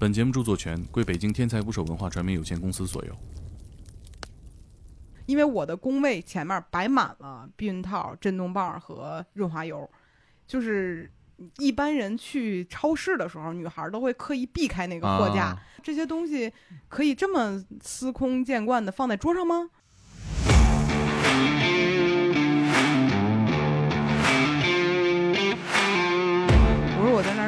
本节目著作权归北京天才捕手文化传媒有限公司所有。因为我的工位前面摆满了避孕套、震动棒和润滑油，就是一般人去超市的时候，女孩都会刻意避开那个货架。啊这些东西可以这么司空见惯的放在桌上吗？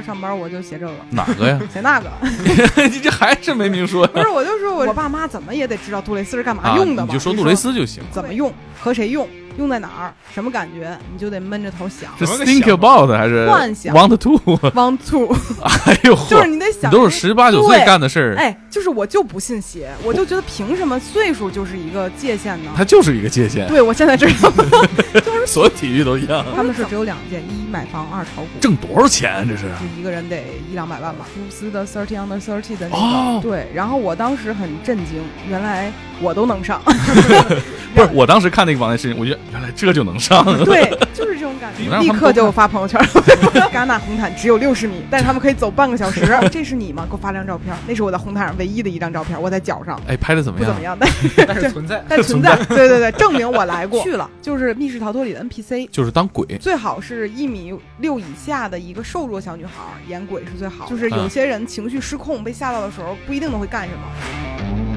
上班，我就写这个，哪个呀？写那个。你这还是没明说不是，我就说我我爸妈怎么也得知道杜蕾斯是干嘛啊？用的吧？你就说杜蕾斯就行。怎么用，和谁用，用在哪儿，什么感觉，你就得闷着头想。是 think about 还是幻想 want to？Want to，哎呦就是，你得想，都是十八九岁干的事儿，哎，就是我就不信邪，我就觉得凭什么岁数就是一个界限呢？它就是一个界限，对，我现在知道，所有体育都一样。他们是只有两件：一买房，二炒股。挣多少钱？这是就一个人得一两百万吧。公司的 Thirty Under Thirty 的那个，哦对，然后我当时很震惊，原来我都能上，不是？我当时看那个网页视频，我觉得原来这就能上。对，就是这种感觉，立刻就发朋友圈。戛纳红毯只有六十米，但是他们可以走半个小时。这是你吗？给我发张照片，那是我在红毯上唯一的一张照片，我在脚上。哎，拍的怎么样不怎么？样，但但是存在。但存在，对对对，证明我来过，去了，就是《密室逃脱》里的 NPC，就是当鬼。最好是一米六以下的一个瘦弱小女孩演鬼是最好。就是有些人情绪失控被吓到的时候，不一定能会干什么。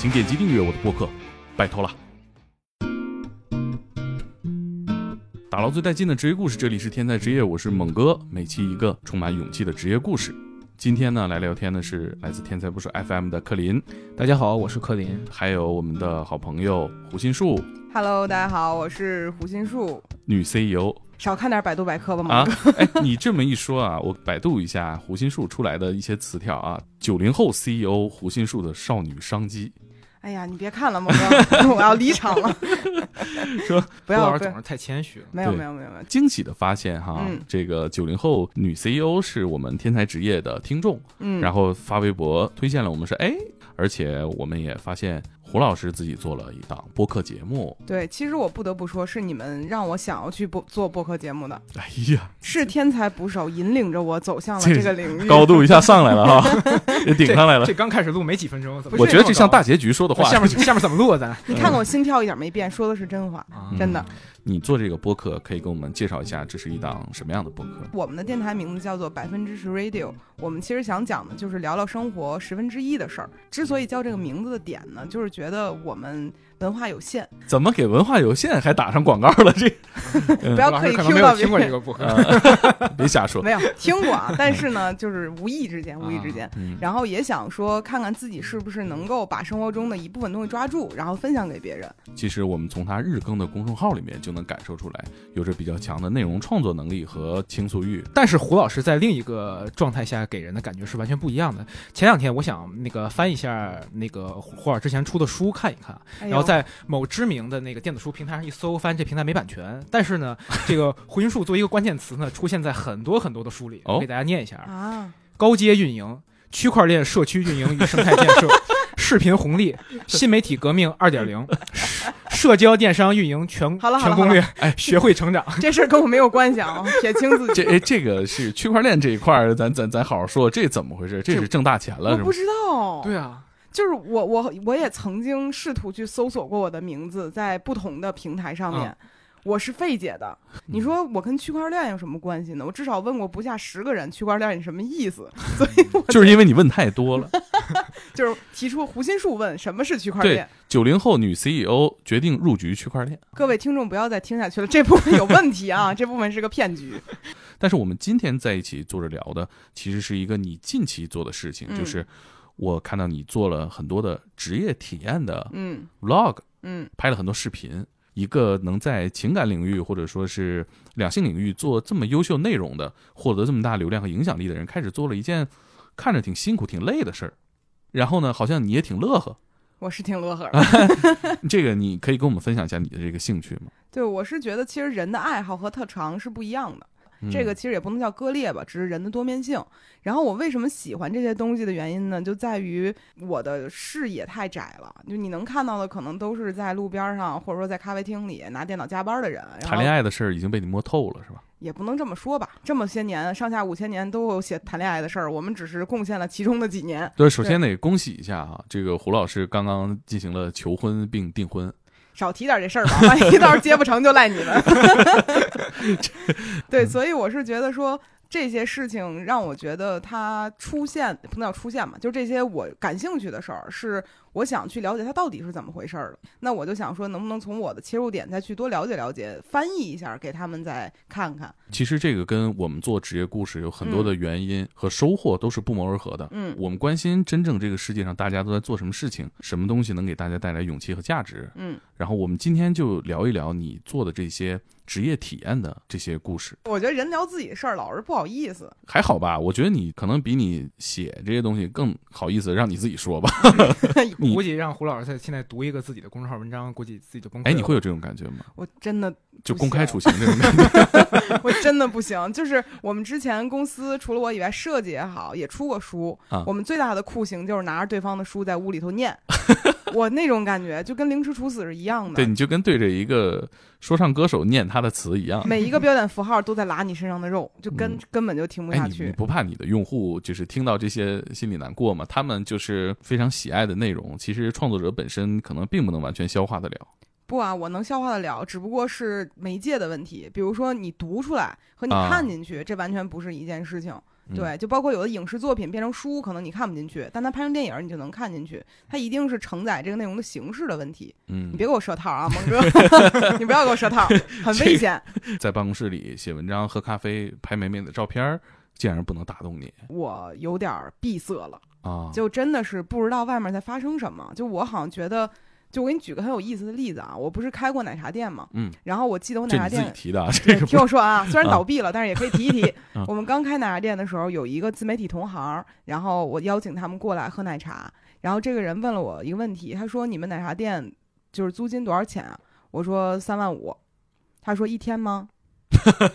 请点击订阅我的播客，拜托了。打捞最带劲的职业故事，这里是天才职业，我是猛哥，每期一个充满勇气的职业故事。今天呢，来聊天的是来自天才不是 FM 的克林，大家好，我是克林。还有我们的好朋友胡心树，Hello，大家好，我是胡心树。女 CEO 少看点百度百科吧，啊猛哥。哎，你这么一说啊，我百度一下胡心树出来的一些词条啊，九零后 CEO 胡心树的少女商机，哎呀，你别看了，猛哥，我要离场了。说 不要不要郭老师总，是太谦虚了。没有没有没有没有，惊喜的发现哈，嗯这个九零后女 CEO 是我们天才职业的听众，嗯，然后发微博推荐了我们说，哎，而且我们也发现胡老师自己做了一档播客节目，对，其实我不得不说，是你们让我想要去播做播客节目的，哎呀，是天才捕手引领着我走向了这这个领域。高度一下上来了哈，也顶上来了这。刚开始录没几分钟，怎么我觉得这像大结局说的话。下面下面怎么录啊？咱 你看看我心跳一点没变，说的是真话，啊真的。你做这个播客，可以给我们介绍一下，这是一档什么样的播客？我们的电台名字叫做百分之十 Radio，我们其实想讲的就是聊聊生活十分之一的事儿。之所以叫这个名字的点呢，就是觉得我们文化有限，怎么给文化有限还打上广告了？这 不要刻意听过到别人。这个播客。别瞎说。没有听过啊，但是呢，就是无意之间，无意之间，嗯，然后也想说，看看自己是不是能够把生活中的一部分东西抓住，然后分享给别人。其实我们从他日更的公众号里面就能感受出来，有着比较强的内容创作能力和倾诉欲。但是胡老师在另一个状态下给人的感觉是完全不一样的。前两天我想那个翻一下那个霍尔之前出的书看一看，哎然后在某知名的那个电子书平台上一搜，发现这平台没版权。但是呢，这个胡云树作为一个关键词呢，出现在很多很多的书里。哦我给大家念一下：啊，高阶运营、区块链社区运营与生态建设、视频红利、新媒体革命二点零、社交电商运营全好了全攻略，哎，学会成长。这事儿跟我没有关系啊，撇清自己。这哎，这个是区块链这一块儿，咱咱咱好好说，这怎么回事？这是挣大钱了我不？知道，对啊，就是我我我也曾经试图去搜索过我的名字，在不同的平台上面。我是费解的，你说我跟区块链有什么关系呢？我至少问过不下十个人，区块链你什么意思？所以我就是因为你问太多了。就是提出胡心树问什么是区块对链。九零后女 CEO 决定入局区块链，各位听众不要再听下去了，这部分有问题啊，这部分是个骗局。但是我们今天在一起坐着聊的，其实是一个你近期做的事情，嗯就是我看到你做了很多的职业体验的嗯 vlog，嗯拍了很多视频。一个能在情感领域或者说是两性领域做这么优秀内容的，获得这么大流量和影响力的人，开始做了一件看着挺辛苦、挺累的事儿。然后呢，好像你也挺乐呵。我是挺乐呵的。这个你可以跟我们分享一下你的这个兴趣吗？对，我是觉得其实人的爱好和特长是不一样的。嗯这个其实也不能叫割裂吧，只是人的多面性。然后我为什么喜欢这些东西的原因呢，就在于我的视野太窄了，就你能看到的可能都是在路边上或者说在咖啡厅里拿电脑加班的人。谈恋爱的事儿已经被你摸透了，是吧？也不能这么说吧，这么些年上下五千年都有写谈恋爱的事儿，我们只是贡献了其中的几年。对，首先得恭喜一下哈，这个胡老师刚刚进行了求婚并订婚，少提点这事儿吧，万一到时候接不成就赖你们。对，所以我是觉得说这些事情让我觉得它出现不能叫出现嘛，就这些我感兴趣的事儿，是我想去了解它到底是怎么回事儿了。那我就想说，能不能从我的切入点再去多了解了解，翻译一下给他们再看看。其实这个跟我们做职业故事有很多的原因和收获都是不谋而合的。嗯我们关心真正这个世界上大家都在做什么事情，什么东西能给大家带来勇气和价值。嗯，然后我们今天就聊一聊你做的这些职业体验的这些故事，我觉得人聊自己的事儿老是不好意思。还好吧？我觉得你可能比你写这些东西更好意思让你自己说吧。你估计让胡老师在现在读一个自己的公众号文章，估计自己就崩溃了。哎，你会有这种感觉吗？我真的就公开处刑这种 感觉？我真的不行，就是我们之前公司除了我以外，设计也好，也出过书。啊我们最大的酷刑就是拿着对方的书在屋里头念，我那种感觉就跟凌迟处死是一样的。对，你就跟对着一个说唱歌手念他的词一样。每一个标点符号都在拉你身上的肉，就跟、嗯根本就听不哎，你你下去。不怕你的用户就是听到这些心里难过吗？他们就是非常喜爱的内容，其实创作者本身可能并不能完全消化得了。不啊，我能消化得了，只不过是媒介的问题。比如说你读出来和你啊看进去，这完全不是一件事情。嗯对，就包括有的影视作品变成书，可能你看不进去，但它拍成电影你就能看进去。它一定是承载这个内容的形式的问题。嗯你，别给我设套啊，蒙哥，你不要给我设套，很危险。在办公室里写文章、喝咖啡、拍美美的照片儿，竟然不能打动你我有点儿闭塞了，啊！就真的是不知道外面在发生什么。就我好像觉得，就我给你举个很有意思的例子啊，我不是开过奶茶店嘛，嗯，然后我记得我奶茶店。提的啊，这对个听我说啊，虽然啊倒闭了，但是也可以提一提 啊。我们刚开奶茶店的时候，有一个自媒体同行，然后我邀请他们过来喝奶茶，然后这个人问了我一个问题，他说：“你们奶茶店就是租金多少钱啊？”我说：“三万五。”他说：“一天吗？”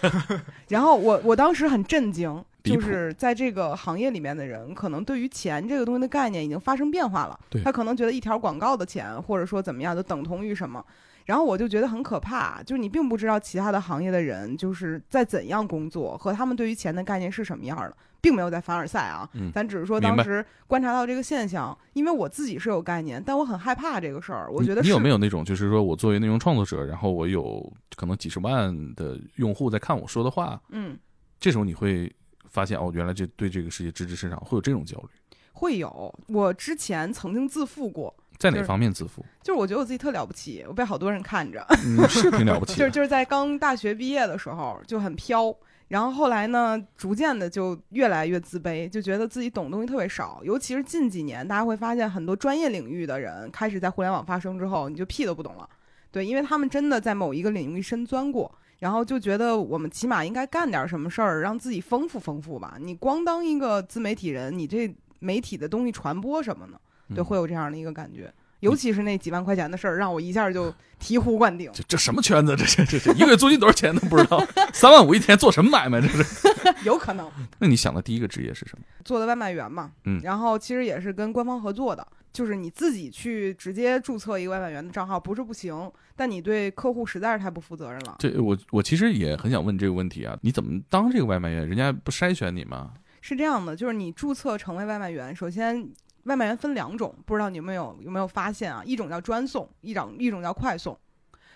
然后我我当时很震惊，就是在这个行业里面的人，可能对于钱这个东西的概念已经发生变化了对。他可能觉得一条广告的钱，或者说怎么样，就等同于什么。然后我就觉得很可怕，就是你并不知道其他的行业的人就是在怎样工作，和他们对于钱的概念是什么样的，并没有在凡尔赛啊，嗯咱只是说当时观察到这个现象，因为我自己是有概念，但我很害怕这个事儿。我觉得你你有没有那种，就是说我作为内容创作者，然后我有可能几十万的用户在看我说的话，嗯，这时候你会发现哦，原来这对这个世界知之甚少，会有这种焦虑，会有。我之前曾经自负过，在哪方面自负？就是我觉得我自己特了不起，我被好多人看着。嗯，是挺了不 起就是。就是在刚大学毕业的时候就很飘，然后后来呢，逐渐的就越来越自卑，就觉得自己懂东西特别少。尤其是近几年，大家会发现很多专业领域的人开始在互联网发声之后，你就屁都不懂了。对，因为他们真的在某一个领域深钻过，然后就觉得我们起码应该干点什么事儿，让自己丰富丰富吧。你光当一个自媒体人，你这媒体的东西传播什么呢？对，嗯会有这样的一个感觉。尤其是那几万块钱的事儿，让我一下就 醍醐灌顶。这这什么圈子？这这这这一个月租金多少钱都不知道，三万五一天做什么买卖？这是？有可能那你想的第一个职业是什么？做的外卖员嘛，嗯然后其实也是跟官方合作的，就是你自己去直接注册一个外卖员的账号不是不行，但你对客户实在是太不负责任了。这我我其实也很想问这个问题啊，你怎么当这个外卖员？人家不筛选你吗？是这样的，就是你注册成为外卖员，首先外卖员分两种，不知道你有没有有没有发现啊？一种叫专送，一种一种叫快送。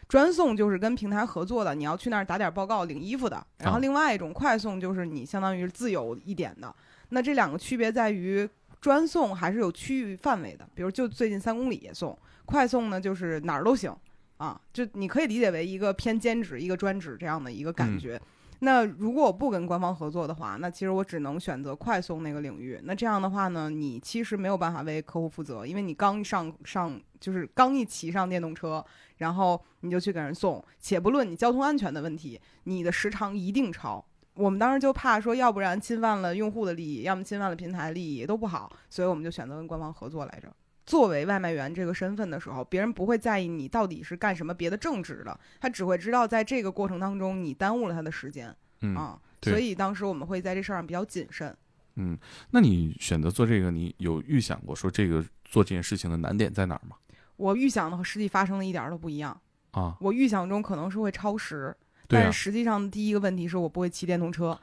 专送就是跟平台合作的，你要去那儿打点报告领衣服的。然后啊另外一种快送就是你相当于是自由一点的。那这两个区别在于，专送还是有区域范围的，比如就最近三公里也送；快送呢就是哪儿都行啊，就你可以理解为一个偏兼职、一个专职这样的一个感嗯觉。那如果我不跟官方合作的话，那其实我只能选择快送那个领域。那这样的话呢，你其实没有办法为客户负责，因为你刚上上就是刚一骑上电动车，然后你就去给人送，且不论你交通安全的问题，你的时长一定超。我们当时就怕说，要不然侵犯了用户的利益，要么侵犯了平台利益，都不好，所以我们就选择跟官方合作来着。作为外卖员这个身份的时候，别人不会在意你到底是干什么别的正职的，他只会知道在这个过程当中你耽误了他的时间。嗯，啊，所以当时我们会在这事儿上比较谨慎。嗯，那你选择做这个，你有预想过说这个做这件事情的难点在哪儿吗？我预想的和实际发生的一点儿都不一样。啊，我预想中可能是会超时，但是，实际上第一个问题是我不会骑电动车，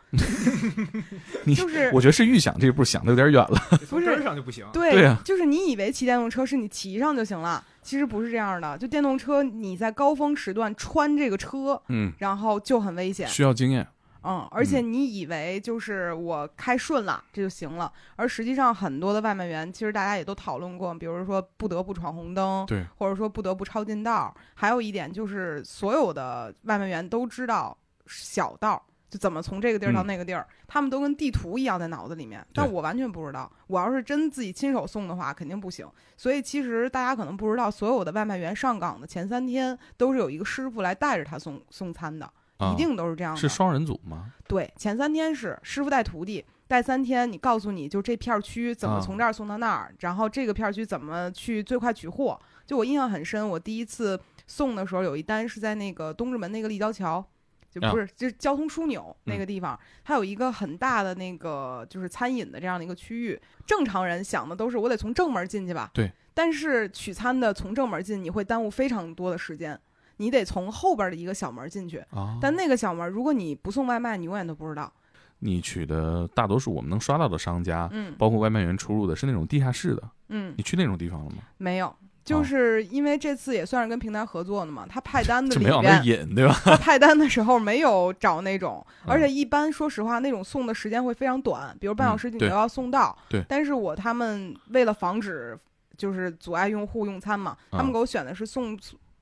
你就是我觉得是预想这一步想的有点远了。从根儿上就不行。对，对啊就是你以为骑电动车是你骑上就行了，其实不是这样的。就电动车，你在高峰时段穿这个车，嗯，然后就很危险。需要经验。嗯，而且你以为就是我开顺了这就行了，而实际上很多的外卖员，其实大家也都讨论过，比如说不得不闯红灯，对，或者说不得不抄近道。还有一点就是，所有的外卖员都知道小道。就怎么从这个地儿到嗯那个地儿，他们都跟地图一样在脑子里面，但我完全不知道。我要是真自己亲手送的话，肯定不行。所以其实大家可能不知道，所有的外卖员上岗的前三天都是有一个师傅来带着他送送餐的，啊一定都是这样的。是双人组吗？对，前三天是师傅带徒弟，带三天，你告诉你就这片儿区怎么啊从这儿送到那儿，然后这个片儿区怎么去最快取货。就我印象很深，我第一次送的时候，有一单是在那个东直门那个立交桥。就啊不是，就是交通枢纽那嗯个地方，它有一个很大的那个就是餐饮的这样的一个区域。正常人想的都是我得从正门进去吧，对。但是取餐的从正门进，你会耽误非常多的时间，你得从后边的一个小门进去。啊，但那个小门，如果你不送外卖，你永远都不知道。你取的大多数我们能刷到的商家，嗯包括外卖员出入的是那种地下室的。嗯你，去那种地方了吗？没有，就是因为这次也算是跟平台合作的嘛，他派单的 里就没往那，引，对吧？他派单的时候没有找那种，嗯而且一般说实话，那种送的时间会非常短，比如半小时你都要送到。对但是我他们为了防止就是阻碍用户用餐嘛，他们啊给我选的是送。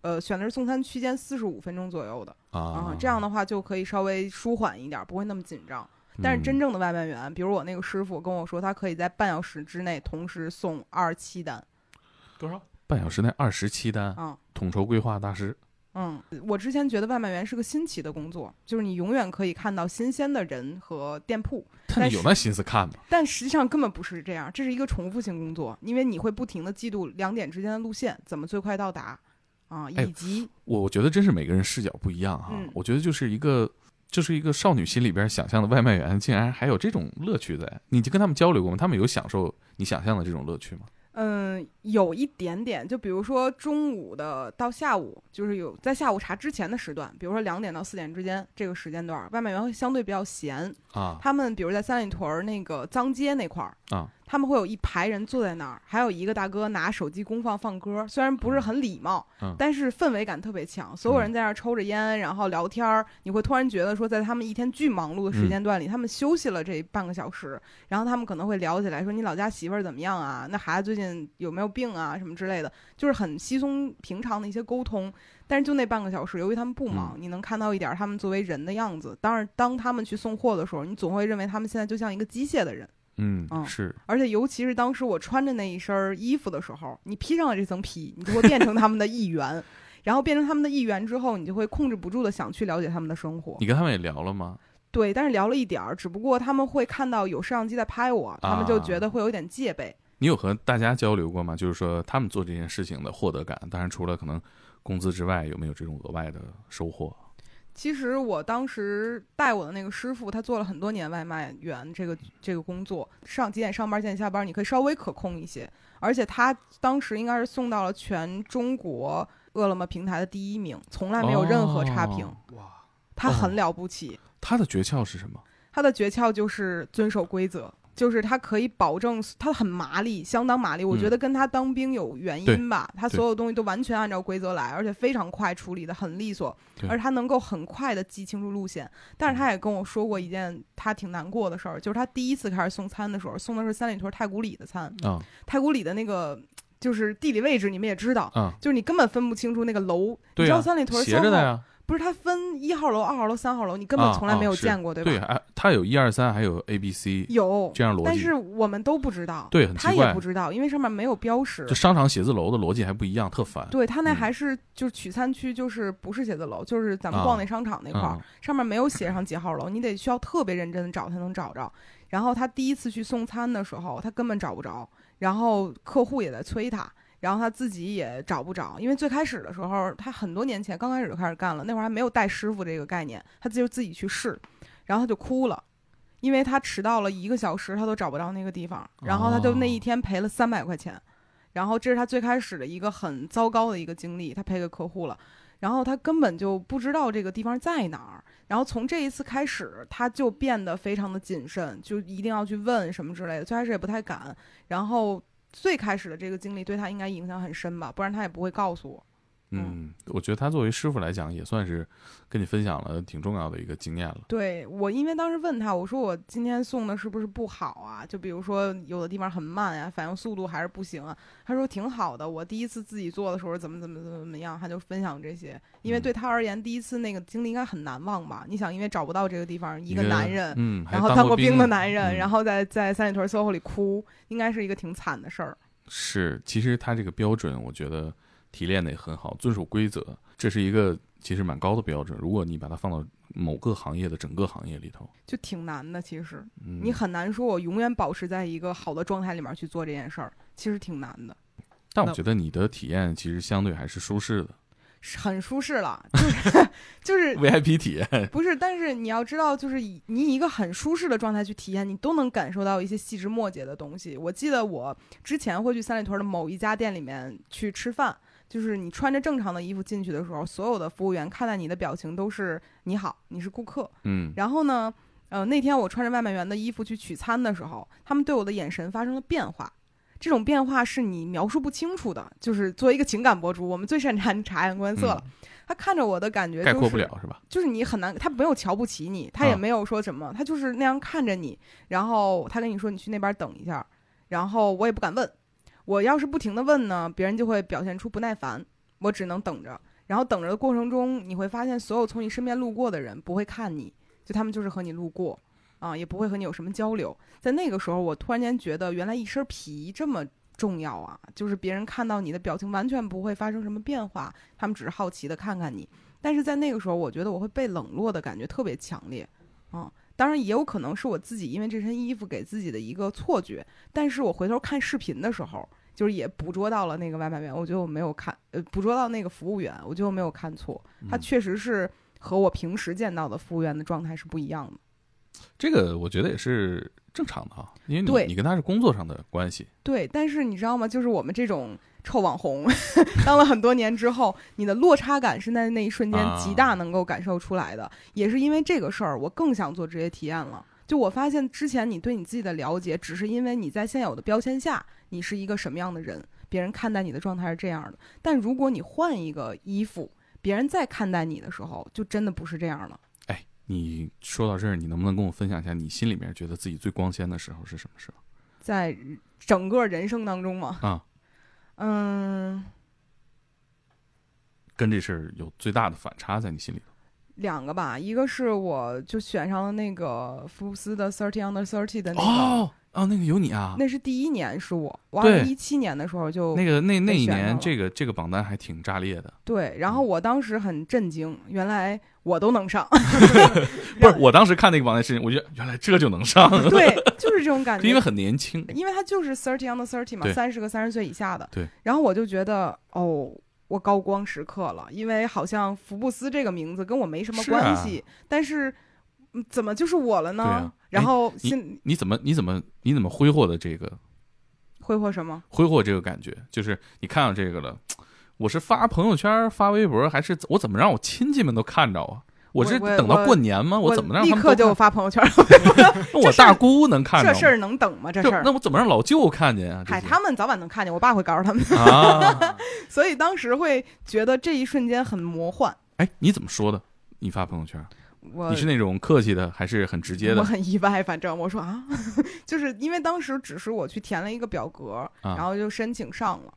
呃，选的是送餐区间四十五分钟左右的啊啊，这样的话就可以稍微舒缓一点，不会那么紧张。但是真嗯正的外卖员，比如我那个师傅跟我说，他可以在半小时之内同时送二十七单。多少？半小时内二十七单，嗯统筹规划大师。嗯，我之前觉得外卖员是个新奇的工作，就是你永远可以看到新鲜的人和店铺，但你有那心思看吗？但实际上根本不是这样，这是一个重复性工作，因为你会不停的记录两点之间的路线，怎么最快到达，啊，哎以及我我觉得真是每个人视角不一样哈。嗯我觉得就是一个就是一个少女心里边想象的外卖员，竟然还有这种乐趣在。你就跟他们交流过吗？他们有享受你想象的这种乐趣吗？嗯，有一点点，就比如说中午的到下午，就是有在下午茶之前的时段，比如说两点到四点之间这个时间段，外卖员会相对比较闲，啊他们比如在三里屯儿那个脏街那块儿啊，他们会有一排人坐在那儿，还有一个大哥拿手机公放放歌，虽然不是很礼貌，嗯但是氛围感特别强。所有人在那儿抽着烟，然后聊天儿，你会突然觉得说，在他们一天巨忙碌的时间段里，他们休息了这半个小时，然后他们可能会聊起来说：“你老家媳妇儿怎么样啊？那孩子最近有没有病啊？什么之类的。”就是很稀松平常的一些沟通。但是就那半个小时，由于他们不忙，你能看到一点儿他们作为人的样子。当然，当他们去送货的时候，你总会认为他们现在就像一个机械的人。嗯嗯是而且尤其是当时我穿着那一身衣服的时候，你披上了这层皮，你就会变成他们的一员。然后变成他们的一员之后，你就会控制不住的想去了解他们的生活。你跟他们也聊了吗？对，但是聊了一点儿，只不过他们会看到有摄像机在拍我，他们就觉得会有点戒备。你有和大家交流过吗？就是说他们做这件事情的获得感，当然除了可能工资之外，有没有这种额外的收获？其实我当时带我的那个师傅，他做了很多年外卖员这个这个工作，上几点上班，几点下班，你可以稍微可控一些。而且他当时应该是送到了全中国饿了么平台的第一名，从来没有任何差评，哦哇，他很了不起。他的诀窍是什么？他的诀窍就是遵守规则，就是他可以保证他很麻利，相当麻利。我嗯觉得跟他当兵有原因吧，他所有东西都完全按照规则来，而且非常快处理的很利索，而他能够很快的记清楚路线。但是他也跟我说过一件他挺难过的事儿，就是他第一次开始送餐的时候，送的是三里屯太古里的餐，啊太古里的那个。就是地理位置，你们也知道，嗯，就是你根本分不清楚那个楼。你知道、三里屯斜着的呀，不是它分一号楼、二号楼、三号楼，你根本啊从来没有见过，对吧？对，还它有一二三，还有 A B C 有，这样逻辑。但是我们都不知道，对很奇他也不知道，因为上面没有标识就。商场写字楼的逻辑还不一样，特烦。对他那嗯还是就是取餐区，就是不是写字楼，就是咱们啊逛那商场那块儿，嗯上面没有写上几号楼，你得需要特别认真的找才能找着。然后他第一次去送餐的时候，他根本找不着，然后客户也在催他，然后他自己也找不着，因为最开始的时候，他很多年前刚开始就开始干了，那会儿还没有带师傅这个概念，他就自己去试。然后他就哭了，因为他迟到了一个小时，他都找不着那个地方，然后他就那一天赔了三百块钱，然后这是他最开始的一个很糟糕的一个经历，他赔给客户了。然后他根本就不知道这个地方在哪儿，然后从这一次开始，他就变得非常的谨慎，就一定要去问什么之类的。最开始也不太敢，然后最开始的这个经历对他应该影响很深吧，不然他也不会告诉我。嗯，我觉得他作为师傅来讲，也算是跟你分享了挺重要的一个经验了。对我，因为当时问他，我说我今天送的是不是不好啊？就比如说有的地方很慢呀，反应速度还是不行啊。他说挺好的，我第一次自己做的时候怎么怎么怎么怎么样，他就分享这些。因为对他而言，第一次那个经历应该很难忘吧？你想，因为找不到这个地方，一个男人，嗯，然后当过兵的男人，嗯然后在在三里屯 SOHO 里哭，应该是一个挺惨的事儿。是，其实他这个标准，我觉得提炼的也很好，遵守规则，这是一个其实蛮高的标准。如果你把它放到某个行业的整个行业里头，就挺难的，其实嗯，你很难说，我永远保持在一个好的状态里面去做这件事儿，其实挺难的。但我觉得你的体验其实相对还是舒适的很舒适了，就是 就是，VIP 体验。不是，但是你要知道，就是以你以一个很舒适的状态去体验，你都能感受到一些细枝末节的东西。我记得我之前会去三里屯的某一家店里面去吃饭，就是你穿着正常的衣服进去的时候，所有的服务员看待你的表情都是你好，你是顾客。嗯，然后呢，呃，那天我穿着外卖员的衣服去取餐的时候，他们对我的眼神发生了变化。这种变化是你描述不清楚的，就是作为一个情感博主，我们最擅长 察言观色了。他看着我的感觉、就是，嗯概括不了是吧？就是你很难，他没有瞧不起你，他也啊没有说什么，他就是那样看着你，然后他跟你说你去那边等一下，然后我也不敢问，我要是不停的问呢，别人就会表现出不耐烦，我只能等着，然后等着的过程中，你会发现所有从你身边路过的人不会看你，就他们就是和你路过，啊，也不会和你有什么交流，在那个时候，我突然间觉得原来一身皮这么。重要啊，就是别人看到你的表情完全不会发生什么变化，他们只是好奇的看看你。但是在那个时候，我觉得我会被冷落的感觉特别强烈，啊、当然也有可能是我自己因为这身衣服给自己的一个错觉。但是我回头看视频的时候，就是也捕捉到了那个外卖员，我觉得我没有看，呃，捕捉到那个服务员，我觉得我没有看错，他嗯确实是和我平时见到的服务员的状态是不一样的。这个我觉得也是正常的哈，因为你你跟他是工作上的关系，对，但是你知道吗？就是我们这种臭网红，当了很多年之后，你的落差感是在那一瞬间啊极大能够感受出来的。也是因为这个事儿，我更想做职业体验了。就我发现，之前你对你自己的了解，只是因为你在现有的标签下，你是一个什么样的人，别人看待你的状态是这样的。但如果你换一个衣服，别人再看待你的时候，就真的不是这样了。哎，你说到这儿，你能不能跟我分享一下你心里面觉得自己最光鲜的时候是什么时候？在整个人生当中吗，啊，嗯，跟这事儿有最大的反差在你心里头？两个吧，一个是我就选上了那个福布斯的 Thirty Under Thirty 的那个，哦哦，那个有你啊，那是第一年是我，我二对零一七年的时候就那个那那一年这个这个榜单还挺炸裂的。对，然后我当时很震惊，原来我都能上，不是，我当时看那个榜单视频，我觉得原来这就能上，对，就是这种感觉，因为很年轻。因为他就是 Thirty Under Thirty 嘛，三十个三十岁以下的，对，然后我就觉得哦。我高光时刻了，因为好像福布斯这个名字跟我没什么是啊关系，但是嗯怎么就是我了呢？啊然后你你怎么你怎么你怎么挥霍的这个挥霍什么？挥霍这个感觉？就是你看到这个了，我是发朋友圈、发微博，还是我怎么让我亲戚们都看着啊？我是等到过年吗？我怎么让立刻就发朋友圈？那我大姑能看着？这事儿能等吗？这事儿那，我怎么让老舅看见啊？这嗨，他们早晚能看见，我爸会告诉他们，啊，所以当时会觉得这一瞬间很魔幻。哎，你怎么说的？你发朋友圈，我你是那种客气的，还是很直接的我？很意外，反正我说啊，就是因为当时只是我去填了一个表格，啊然后就申请上了，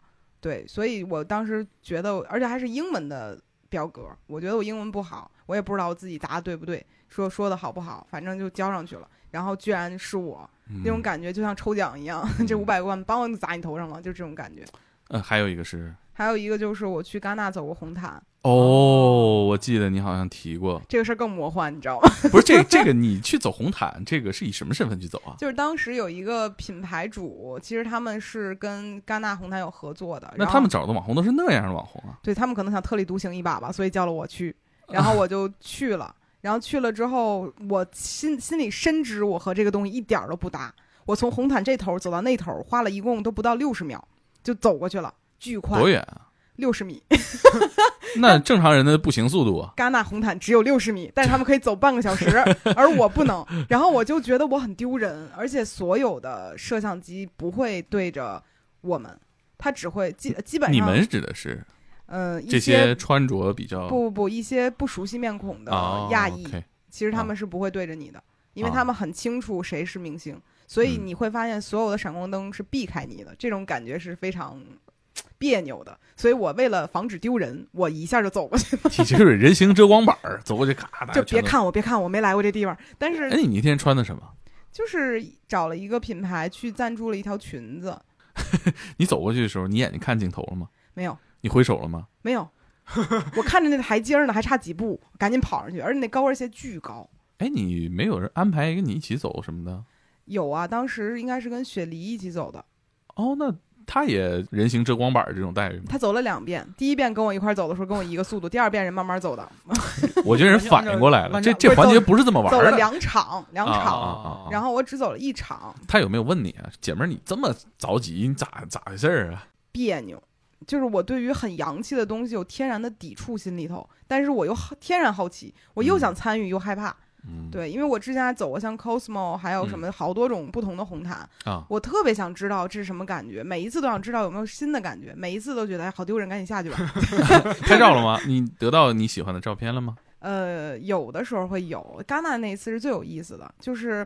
对，所以我当时觉得，而且还是英文的表格，我觉得我英文不好，我也不知道我自己答的对不对，说说的好不好，反正就交上去了，然后居然是我，那种嗯感觉就像抽奖一样，这五百万梆就砸你头上了，就这种感觉。呃，还有一个是还有一个就是我去戛纳走过红毯，哦，我记得你好像提过，这个事儿更魔幻，你知道吗？不是这这个你去走红毯，这个是以什么身份去走啊？就是当时有一个品牌主，其实他们是跟戛纳红毯有合作的，那他们找的网红都是那样的网红啊？对他们可能想特立独行一把吧，所以叫了我去，然后我就去了。然后去了之后，我心心里深知我和这个东西一点儿都不搭。我从红毯这头走到那头，花了一共都不到六十秒，就走过去了，巨快多，远啊？六十米。那正常人的步行速度啊？戛纳红毯只有六十米，但是他们可以走半个小时，而我不能。然后我就觉得我很丢人，而且所有的摄像机不会对着我们，它只会基基本上你们指的是呃一这些穿着比较不不不一些不熟悉面孔的哦亚裔其实他们是不会对着你的，因为哦他们很清楚谁是明星，所以嗯你会发现所有的闪光灯是避开你的，这种感觉是非常别扭的。所以我为了防止丢人，我一下就走过去了，其实是人形遮光板儿，走过去咔，就别。看我，别看我，没来过这地方。但是哎，你那天穿的什么？就是找了一个品牌去赞助了一条裙子，你走过去的时候，你眼睛看镜头了吗？没有你挥手了吗？没有，我看着那台阶呢，还差几步，赶紧跑上去，而且那高跟鞋巨高。哎，你没有人安排跟你一起走什么的？有啊，当时应该是跟雪梨一起走的，哦，那他也人形遮光板儿这种待遇吗？他走了两遍，第一遍跟我一块儿走的时候跟我一个速度，第二遍人慢慢走的，我觉得人反应过来了，这这环节不是这么玩的走了。两场，两啊场，啊啊然后我只走了一场，他有没有问你啊，姐们儿，你这么着急，你咋咋回事儿啊？别扭。就是我对于很洋气的东西有天然的抵触心里头，但是我又好天然好奇，我又嗯想参与又害怕。嗯，对，因为我之前还走过像 Cosmo，还有什么好多种不同的红毯，啊，我特别想知道这是什么感觉，每一次都想知道有没有新的感觉，每一次都觉得哎好丢人，赶紧下去吧。拍照了吗？你得到你喜欢的照片了吗？呃，有的时候会有，戛纳那一次是最有意思的，就是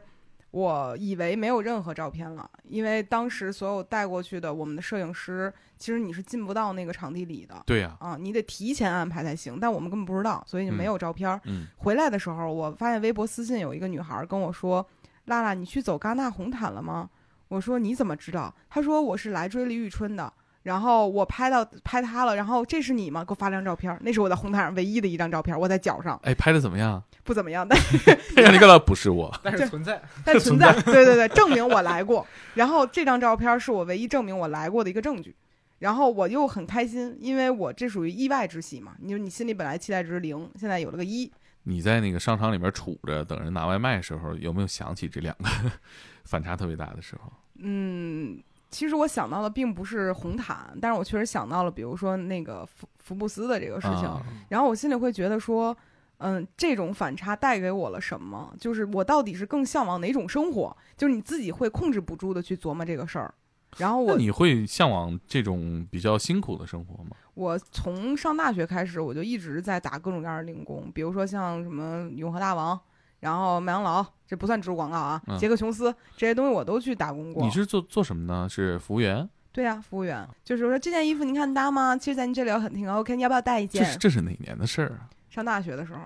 我以为没有任何照片了，因为当时所有带过去的我们的摄影师，其实你是进不到那个场地里的对呀、啊，你得提前安排才行，但我们根本不知道，所以就没有照片回来的时候，我发现微博私信有一个女孩跟我说：“拉拉，你去走戛纳红毯了吗？”我说：“你怎么知道？”她说：“我是来追李宇春的。”然后我拍到拍他了，然后这是你吗？给我发张照片，那是我在红毯上唯一的一张照片，我在脚上，哎，拍的怎么样？不怎么样，但 让你看到不是我，但是存在，但存在，对对对，证明我来过。然后这张照片是我唯一证明我来过的一个证据。然后我又很开心，因为我这属于意外之喜嘛。你说你心里本来期待值零，现在有了个一，你在那个商场里面杵着等人拿外卖的时候，有没有想起这两个反差特别大的时候？嗯，其实我想到的并不是红毯，但是我确实想到了，比如说那个福福布斯的这个事情。啊然后我心里会觉得说，嗯，这种反差带给我了什么？就是我到底是更向往哪种生活？就是你自己会控制不住的去琢磨这个事儿。然后我那你会向往这种比较辛苦的生活吗？我从上大学开始，我就一直在打各种各样的零工，比如说像什么永和大王，然后麦当劳，这不算植入广告啊，嗯杰克琼斯这些东西我都去打工过。你是做做什么呢？是服务员？对呀、服务员就是说这件衣服您看搭吗？其实在您这里有很挺 OK，你要不要带一件这是？这是哪年的事儿啊？上大学的时候，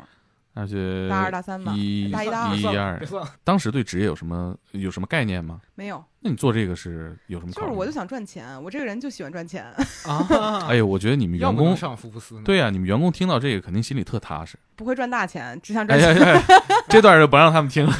那是大二大三吧，一大一大二一一二别，算了，当时对职业有什么有什么概念吗？没有，那你做这个是有什么？就是我就想赚钱，我这个人就喜欢赚钱，啊，哎呦，我觉得你们员工上福布斯？对呀、你们员工听到这个肯定心里特踏实。不会赚大钱，只想哎赚钱，呀呀，这段就不让他们听了。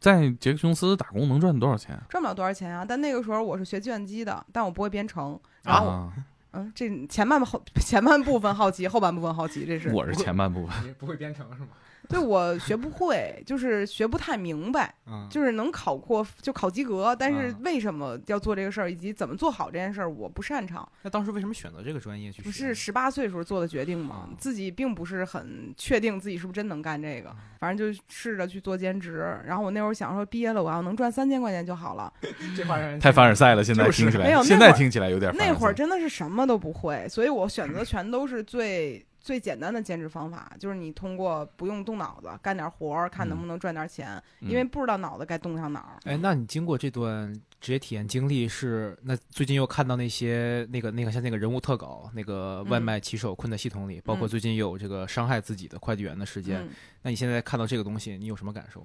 在杰克琼斯打工能赚多少钱？赚不了多少钱啊。但那个时候我是学计算机的，但我不会编程。然后我，啊，嗯，这前半后前半部分好奇，后半部分好奇，这是我是前半部分。不会编程是吗？对我学不会，就是学不太明白，嗯，就是能考过就考及格，但是啊为什么要做这个事儿，以及怎么做好这件事儿，我不擅长。那当时为什么选择这个专业去学？不是十八岁时候做的决定嘛啊，自己并不是很确定自己是不是真能干这啊个，反正就试着去做兼职。然后我那会儿想说，毕业了我要能赚三千块钱就好了。这话让人太凡尔赛了，现在听起来，没有那现在听起来有点那会儿真的是什么都不会，所以我选择全都是最最简单的兼职方法，就是你通过不用动脑子干点活儿，看能不能赚点钱，嗯因为不知道脑子该动向哪儿。哎，那你经过这段职业体验经历是，那最近又看到那些那个那个像那个人物特稿，那个外嗯卖骑手困在系统里，包括嗯最近有这个伤害自己的快递员的事件，嗯，那你现在看到这个东西，你有什么感受？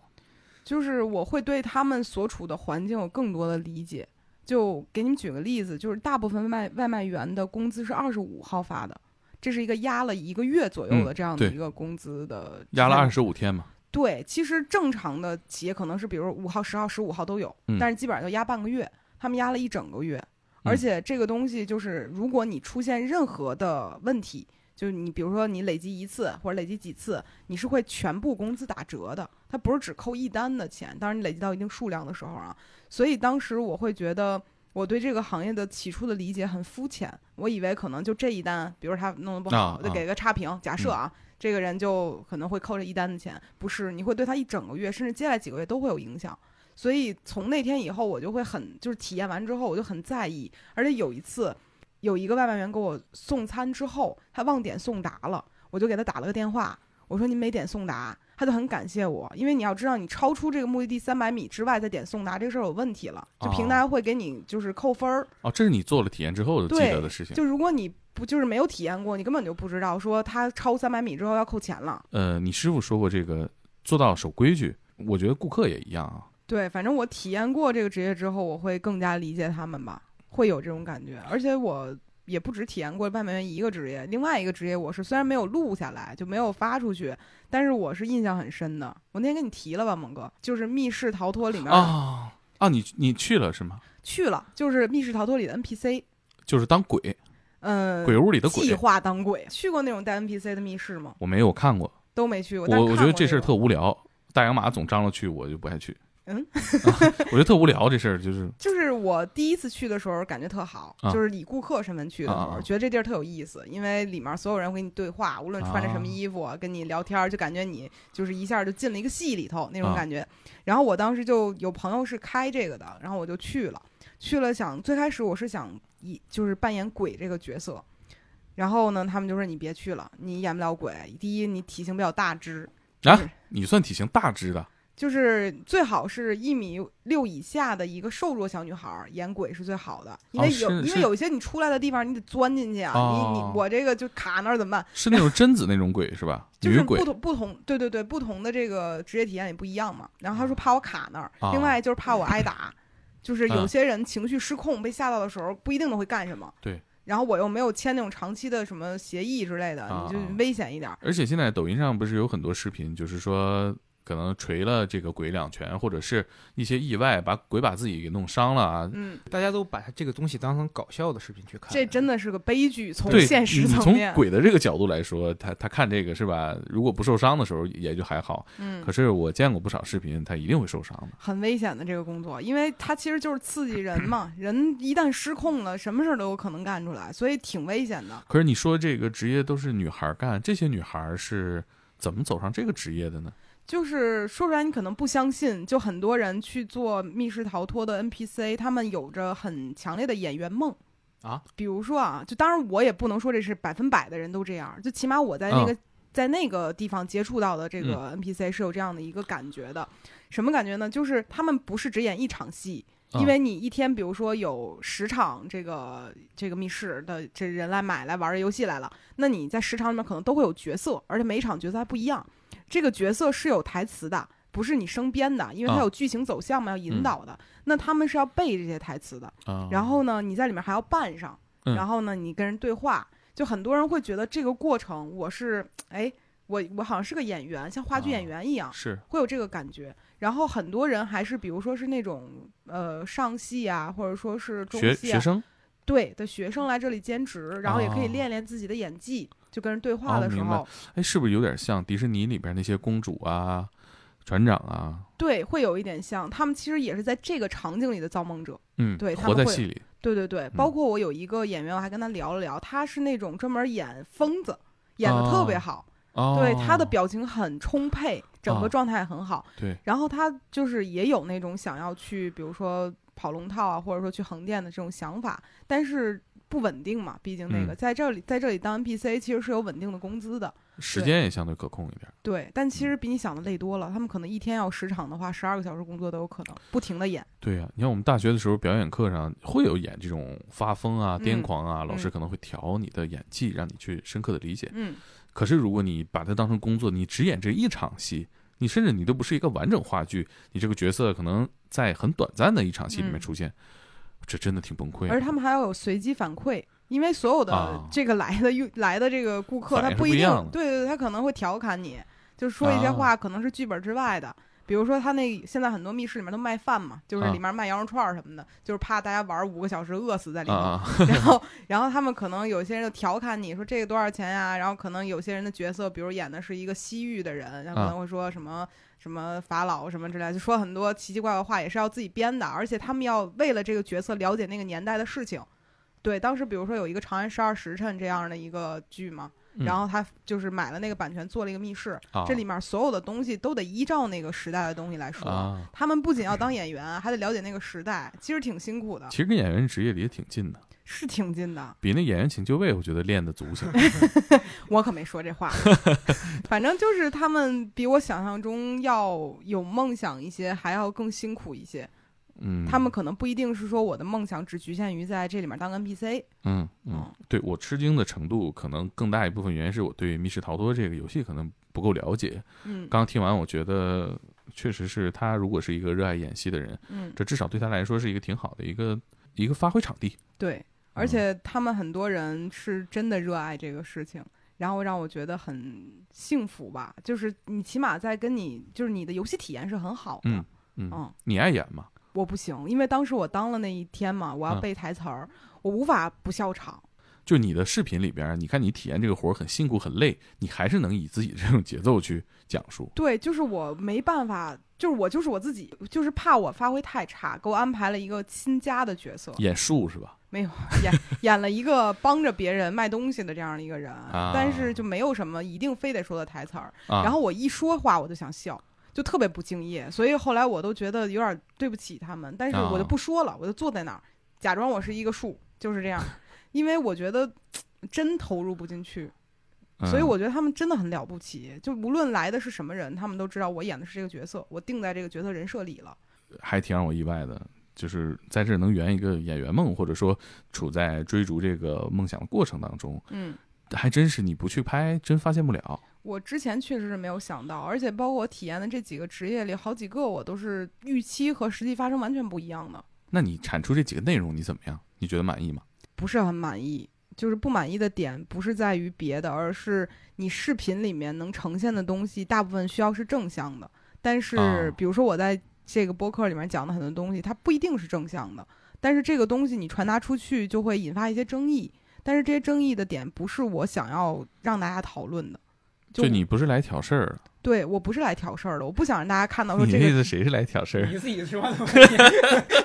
就是我会对他们所处的环境有更多的理解。就给你们举个例子，就是大部分外外卖员的工资是二十五号发的，这是一个压了一个月左右的嗯这样的一个工资的压了二十五天嘛。对，其实正常的企业可能是比如五号、十号、十五号都有，嗯但是基本上就压半个月，他们压了一整个月。嗯而且这个东西就是，如果你出现任何的问题，就是你比如说你累积一次或者累积几次，你是会全部工资打折的，它不是只扣一单的钱。当然你累积到一定数量的时候啊，所以当时我会觉得我对这个行业的起初的理解很肤浅，我以为可能就这一单，比如他弄得不好，啊我就给个差评。假设啊，这个人就可能会扣这一单的钱，不是，你会对他一整个月甚至接下来几个月都会有影响。所以从那天以后，我就会很就是体验完之后，我就很在意。而且有一次，有一个外卖员给我送餐之后，他忘点送达了，我就给他打了个电话，我说您没点送达，他就很感谢我，因为你要知道，你超出这个目的地三百米之外再点送达，这个事儿有问题了，就平台会给你就是扣分儿。哦，这是你做了体验之后的记得的事情。就如果你不就是没有体验过，你根本就不知道说他超三百米之后要扣钱了。呃，你师傅说过这个做到守规矩，我觉得顾客也一样啊。对，反正我体验过这个职业之后，我会更加理解他们吧，会有这种感觉。而且我也不止体验过外卖员一个职业，另外一个职业我是虽然没有录下来，就没有发出去，但是我是印象很深的。我那天跟你提了吧，猛哥，就是《密室逃脱》里面、啊啊，你你去了是吗？去了，就是《密室逃脱》里的 NPC，就是当鬼，嗯、鬼屋里的鬼计。划当鬼，去过那种带 NPC 的密室吗？我没有看过，都没去过。但我我觉得这事儿特无聊。大洋马总张罗去，我就不爱去。嗯我觉得特无聊，这事儿就是 就是我第一次去的时候感觉特好，啊就是以顾客身份去的时候，觉得这地儿特有意思，因为里面所有人会跟你对话，无论穿着什么衣服，跟你聊天，就感觉你就是一下就进了一个戏里头那种啊感觉。然后我当时就有朋友是开这个的，然后我就去了，去了想最开始我是想以就是扮演鬼这个角色。然后呢，他们就说你别去了，你演不了鬼。第一，你体型比较大只，啊你算体型大只的就是最好是一米六以下的一个瘦弱小女孩儿演鬼是最好的，因为哦有、因为有一些你出来的地方你得钻进去啊，哦你你我这个就卡那儿怎么办？是那种贞子那种鬼是吧？就是不同不同对对对不同的这个职业体验也不一样嘛。然后他说怕我卡那儿，啊另外就是怕我挨打，就是有啊些人情绪失控被吓到的时候不一定都会干什么。对。然后我又没有签那种长期的什么协议之类的，啊你就危险一点儿。而且现在抖音上不是有很多视频，就是说可能锤了这个鬼两拳，或者是一些意外把鬼把自己给弄伤了啊。嗯，大家都把这个东西当成搞笑的视频去看，这真的是个悲剧，从，现实层面。从鬼的这个角度来说，他他看这个是吧？如果不受伤的时候也就还好，嗯可，是我见过不少视频，他一定会受伤的。很危险的这个工作，因为它其实就是刺激人嘛，人一旦失控了，什么事儿都有可能干出来，所以挺危险的。可是你说这个职业都是女孩干，这些女孩是怎么走上这个职业的呢？就是说出来你可能不相信，就很多人去做密室逃脱的 NPC，他们有着很强烈的演员梦啊。比如说啊，就当然我也不能说这是百分百的人都这样，就起码我在那个、在那个地方接触到的这个 NPC 是有这样的一个感觉的。什么感觉呢？就是他们不是只演一场戏，啊因为你一天，比如说有十场这个这个密室的这人来买来玩这游戏来了，那你在十场里面可能都会有角色，而且每一场角色还不一样。这个角色是有台词的，不是你生编的，因为它啊有剧情走向嘛，要引导的。那他们是要背这些台词的，啊，然后呢，你在里面还要扮上，嗯然后呢，你跟人对话。就很多人会觉得这个过程，我是哎，我我好像是个演员，像话剧演员一样。是会有这个感觉。然后很多人还是比如说是那种呃上戏啊，或者说是中学戏啊，学生对的学生来这里兼职，然后也可以哦练练自己的演技，就跟人对话的时候，哎，是不是有点像迪士尼里边那些公主啊、船长啊？对，会有一点像。他们其实也是在这个场景里的造梦者。嗯，对他们会活在戏里。对对对，包括我有一个演员，我还跟他聊了聊，他是那种专门演疯子，演的特别好。哦，对他的表情很充沛，整哦个状态很好。对，然后他就是也有那种想要去，比如说跑龙套啊，或者说去横店的这种想法，但是不稳定嘛，毕竟那个、嗯在这里在这里当 NPC 其实是有稳定的工资的，时间也相对可控一点。对。但其实比你想的累多了，他们可能一天要十场的话，十二个小时工作都有可能，不停的演。对呀、你看我们大学的时候表演课上会有演这种发疯啊、嗯癫狂啊，老师嗯可能会调你的演技，让你去深刻的理解。嗯，可是如果你把它当成工作，你只演这一场戏，你甚至你都不是一个完整话剧，你这个角色可能在很短暂的一场戏里面嗯出现，这真的挺崩溃的。而他们还要有随机反馈。因为所有的啊这个来的啊来的这个顾客，他不一定一对对对，他可能会调侃你，就说一些啊话可能是剧本之外的，比如说他那现在很多密室里面都卖饭嘛，就是啊里面卖羊肉串儿什么的，就是怕大家玩五个小时饿死在里面。啊，然后，然后他们可能有些人就调侃你说这个多少钱呀？然后可能有些人的角色，比如演的是一个西域的人，然后可能会说什么、什么法老什么之类的，就说很多奇奇怪怪的话，也是要自己编的，而且他们要为了这个角色了解那个年代的事情。对，当时比如说有一个《长安十二时辰》这样的一个剧嘛，嗯然后他就是买了那个版权，做了一个密室，啊这里面所有的东西都得依照那个时代的东西来说。啊，他们不仅要当演员，还得了解那个时代，其实挺辛苦的，其实跟演员职业离得挺近的，是挺近的。比那演员请就位，我觉得练的足些。我可没说这话，反正就是他们比我想象中要有梦想一些，还要更辛苦一些。嗯，他们可能不一定是说我的梦想只局限于在这里面当 NPC。嗯嗯嗯，对我吃惊的程度，可能更大一部分原因是我对密室逃脱这个游戏可能不够了解。嗯刚听完，我觉得确实是他如果是一个热爱演戏的人，嗯，这至少对他来说是一个挺好的一个一个发挥场地。对，而且他们很多人是真的热爱这个事情。然后让我觉得很幸福吧，就是你起码在跟你，就是你的游戏体验是很好的。嗯嗯，嗯你爱演吗？我不行，因为当时我当了那一天嘛，我要嗯背台词儿，我无法不笑场。就你的视频里边，你看你体验这个活儿很辛苦很累，你还是能以自己这种节奏去讲述。对，就是我没办法，就是我就是我自己，就是怕我发挥太差，给我安排了一个亲家的角色，演树是吧？没有演演了一个帮着别人卖东西的这样的一个人，啊但是就没有什么一定非得说的台词儿。啊，然后我一说话我就想笑，就特别不敬业，所以后来我都觉得有点对不起他们，但是我就啊不说了，我就坐在那儿，假装我是一个树，就是这样，因为我觉得真投入不进去。所以嗯我觉得他们真的很了不起，就无论来的是什么人，他们都知道我演的是这个角色，我定在这个角色人设里了。还挺让我意外的，就是在这能圆一个演员梦，或者说处在追逐这个梦想的过程当中，嗯，还真是你不去拍，真发现不了。我之前确实是没有想到，而且包括我体验的这几个职业里，好几个我都是预期和实际发生完全不一样的，那你产出这几个内容，你怎么样？你觉得满意吗？不是很满意。就是不满意的点不是在于别的，而是你视频里面能呈现的东西，大部分需要是正向的。但是哦，比如说我在这个播客里面讲的很多东西，它不一定是正向的。但是这个东西你传达出去，就会引发一些争议。但是这些争议的点不是我想要让大家讨论的。就你不是来挑事儿的，对我不是来挑事儿的，我不想让大家看到说这个意这个思谁是来挑事儿？你 自己说的吗？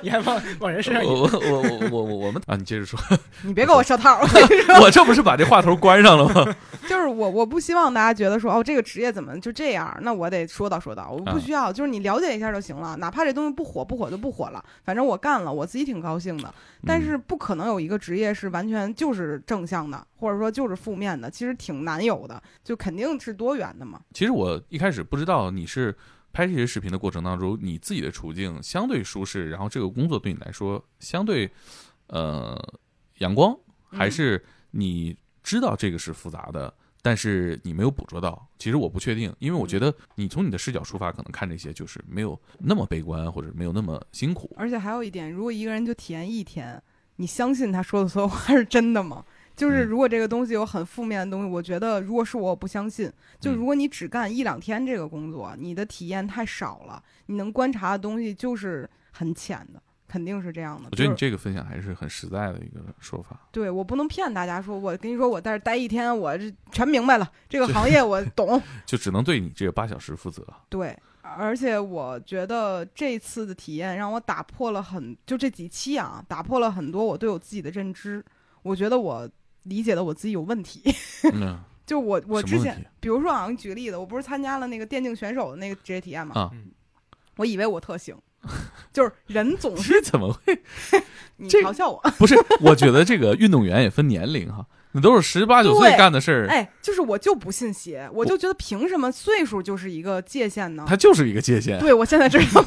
你还往往人身上 我我我我我我我们啊，你接着说，你别给我设套儿，我这不是把这话头关上了吗？就是我我不希望大家觉得说哦这个职业怎么就这样，那我得说道说道，我不啊需要，就是你了解一下就行了，哪怕这东西不火不火就不火了，反正我干了，我自己挺高兴的。但是不可能有一个职业是完全就是正向的，或者说就是负面的，其实挺难有的，就肯定是多元的嘛。其实我一开始不知道你是拍这些视频的过程当中，你自己的处境相对舒适，然后这个工作对你来说相对呃阳光，还嗯是你知道这个是复杂的，但是你没有捕捉到。其实我不确定，因为我觉得你从你的视角出发，可能看这些就是没有那么悲观，或者没有那么辛苦。而且还有一点，如果一个人就体验一天，你相信他说的所有话是真的吗？就是嗯如果这个东西有很负面的东西，我觉得如果是我，我不相信。就嗯如果你只干一两天这个工作，你的体验太少了，你能观察的东西就是很浅的，肯定是这样的。我觉得你这个分享还是很实在的一个说法。对我不能骗大家说，我跟你说我在这待一天，我这全明白了，这个行业我懂。就只能对你这个八小时负责。对，而且我觉得这次的体验让我打破了很，就这几期啊，打破了很多我对我自己的认知。我觉得我理解的我自己有问题。嗯，就我我之前比如说啊，举个例子，我不是参加了那个电竞选手的那个职业体验嘛，啊我以为我特行，就是人总是 怎么会？你嘲笑我，不是，我觉得这个运动员也分年龄哈，那都是十八九岁干的事儿，哎，就是我就不信邪，我就觉得凭什么岁数就是一个界限呢？它就是一个界限，对，我现在知道，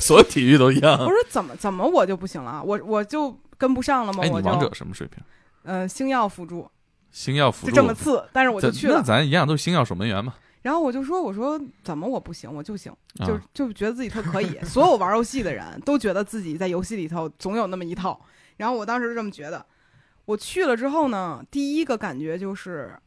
所有体育都一样我。说怎么怎么我就不行了，我我就跟不上了吗？哎，你我王者什么水平？呃星耀辅助星耀辅助就这么次，但是我就去了，那咱一样都是星耀守门员嘛。然后我就说我说怎么我不行，我就行，就啊就觉得自己特可以。所有玩游戏的人都觉得自己在游戏里头总有那么一套，然后我当时是这么觉得。我去了之后呢，第一个感觉就是，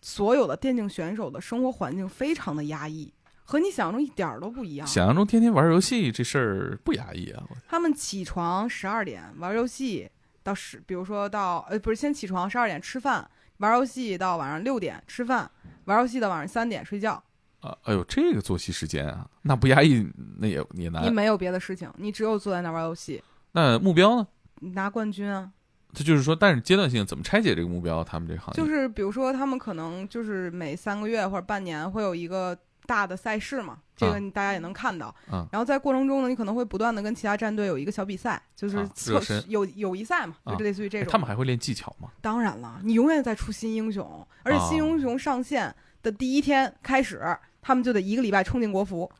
所有的电竞选手的生活环境非常的压抑，和你想象中一点儿都不一样。想象中天天玩游戏这事儿不压抑啊！他们起床十二点玩游戏到十，比如说到呃不是先起床十二点吃饭，玩游戏到晚上六点吃饭，玩游戏到晚上三点睡觉。啊，哎呦，这个作息时间啊，那不压抑那也也难你。没有别的事情，你只有坐在那儿玩游戏，那目标呢？你拿冠军啊。他就是说，但是阶段性怎么拆解这个目标？他们这行业就是比如说他们可能就是每三个月或者半年会有一个大的赛事嘛，这个大家也能看到。啊然后在过程中呢，你可能会不断的跟其他战队有一个小比赛，就是啊测热身友友谊赛嘛，啊就类似于这种。哎他们还会练技巧吗？当然了，你永远在出新英雄，而且新啊英雄上线的第一天开始，他们就得一个礼拜冲进国服。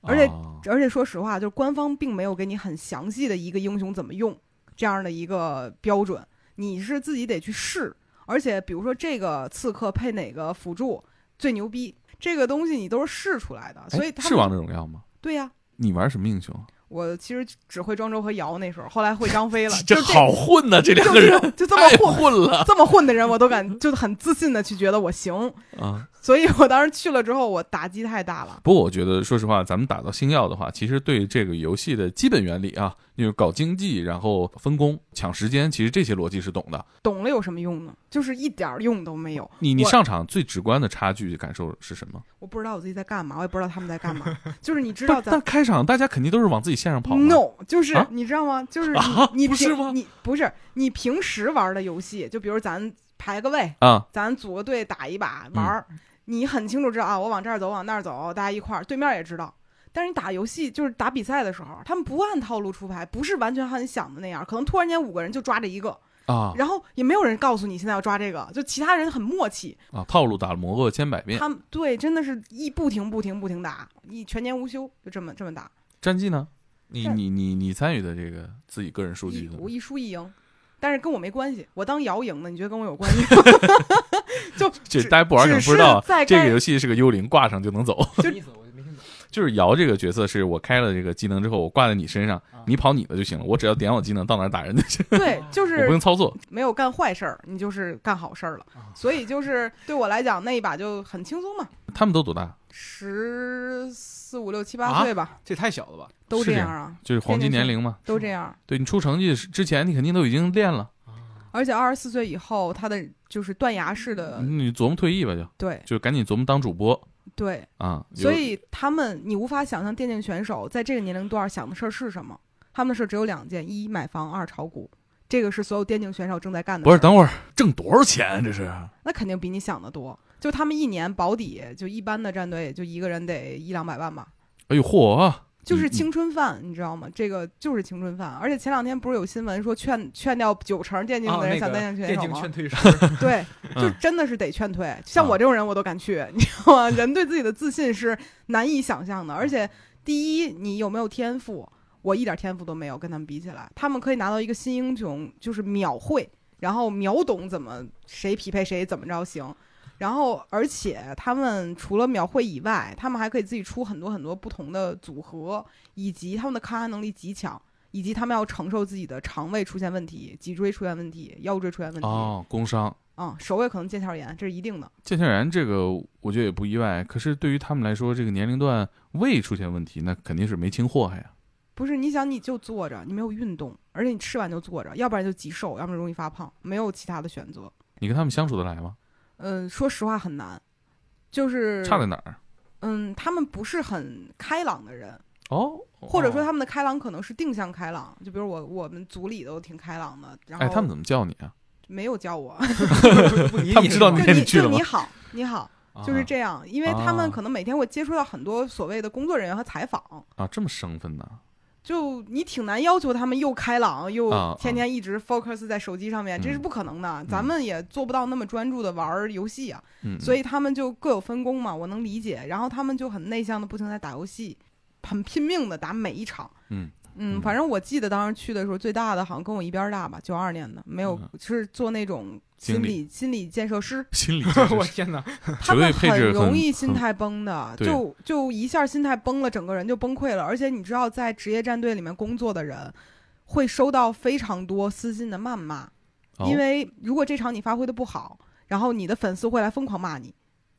而且啊而且说实话，就是官方并没有给你很详细的一个英雄怎么用这样的一个标准，你是自己得去试。而且比如说这个刺客配哪个辅助最牛逼，这个东西你都是试出来的，哎所以他是王者荣耀吗？对呀、你玩什么英雄？我其实只会庄周和瑶那时候，后来会张飞了，这好混呐、这两就个人就就这么混，混了这么混的人我都敢就很自信的去觉得我行，啊！所以我当时去了之后，我打击太大了。不过我觉得，说实话，咱们打到星耀的话，其实对这个游戏的基本原理啊，就是搞经济，然后分工、抢时间，其实这些逻辑是懂的。懂了有什么用呢？就是一点儿用都没有。你你上场最直观的差距感受是什么？我不知道我自己在干嘛，我也不知道他们在干嘛。就是你知，道咱但开场大家肯定都是往自己线上跑。no，就是、啊你知道吗？就是你、不是吗平你不是你平时玩的游戏，就比如咱排个位，啊，咱组个队打一把玩儿，你很清楚知道啊，我往这儿走，往那儿走，大家一块儿，对面也知道。但是你打游戏就是打比赛的时候，他们不按套路出牌，不是完全按你想的那样，可能突然间五个人就抓着一个，啊然后也没有人告诉你现在要抓这个，就其他人很默契，啊！套路打磨过千百遍。他们对真的是一不停不停不停打，一全年无休，就这么这么打，战绩呢？你你你你参与的这个自己个人数据我一输一赢，但是跟我没关系，我当姚赢的，你觉得跟我有关系？就只这大家不玩可能只不知道这个游戏是个幽灵，挂上就能走。就。就是瑶这个角色是我开了这个技能之后，我挂在你身上啊，你跑你的就行了，我只要点我技能到哪儿打人就行，对，就我不用操作。没有干坏事儿，你就是干好事儿了啊。所以就是对我来讲，那一把就很轻松嘛，他们都多大？十四五六七八啊岁吧，这太小了吧？都这样这样啊，就是黄金年龄嘛。都这样。对你出成绩之前，你肯定都已经练了，而且二十四岁以后，他的就是断崖式的，你琢磨退役吧，就对就赶紧琢磨当主播对，啊。所以他们你无法想象电竞选手在这个年龄段想的事儿是什么，他们的事儿只有两件：一买房，二炒股。这个是所有电竞选手正在干的。不是等会儿挣多少钱？啊这是那肯定比你想的多。就他们一年保底，就一般的战队就一个人得一两百万吧。哎呦嚯！就是青春饭，你知道吗？这个就是青春饭。而且前两天不是有新闻说劝劝掉九成电竞啊，的人那个想电竞选电手吗？竞劝退师，对，就嗯真的是得劝退。像啊我这种人，我都敢去，你知道吗？人对自己的自信是难以想象的。而且，第一，你有没有天赋？我一点天赋都没有，跟他们比起来，他们可以拿到一个新英雄，就是秒会，然后秒懂怎么谁匹配谁怎么着行。然后，而且他们除了描绘以外，他们还可以自己出很多很多不同的组合，以及他们的抗压能力极强，以及他们要承受自己的肠胃出现问题、脊椎出现问题、腰椎出现问题。哦，工伤。啊、手也可能腱鞘炎，这是一定的。腱鞘炎这个我觉得也不意外，可是对于他们来说，这个年龄段胃出现问题，那肯定是没清祸害呀。不是，你想你就坐着，你没有运动，而且你吃完就坐着，要不然就极瘦，要不然容易发胖，没有其他的选择。你跟他们相处得来吗？嗯、说实话很难，就是差在哪儿？嗯，他们不是很开朗的人，哦，哦或者说他们的开朗可能是定向开朗，就比如我我们组里都挺开朗的，然后哎，他们怎么叫你啊？没有叫我，他他们知道你就你那你去了吗就你好你好，就是这样，因为他啊们可能每天会接触到很多所谓的工作人员和采访。啊，这么生分呢？就你挺难要求他们又开朗又啊天天一直 focus 在手机上面，这是嗯不可能的。咱们也做不到那么专注的玩儿游戏啊，嗯，所以他们就各有分工嘛，我能理解。然后他们就很内向的，不停地在打游戏，很拼命的打每一场。嗯嗯，嗯。反正我记得当时去的时候，最大的好像跟我一边大吧，九二年的，没有嗯。是做那种心理心理建设师，心理我天哪！他们很很易心态崩的，就就一下心态崩了，整个人就崩溃了。而且你知道，在职业战队里面工作的人会收到非常多私信的谩骂，哦。因为如果这场你发挥的不好，然后你的粉丝会来疯狂骂你。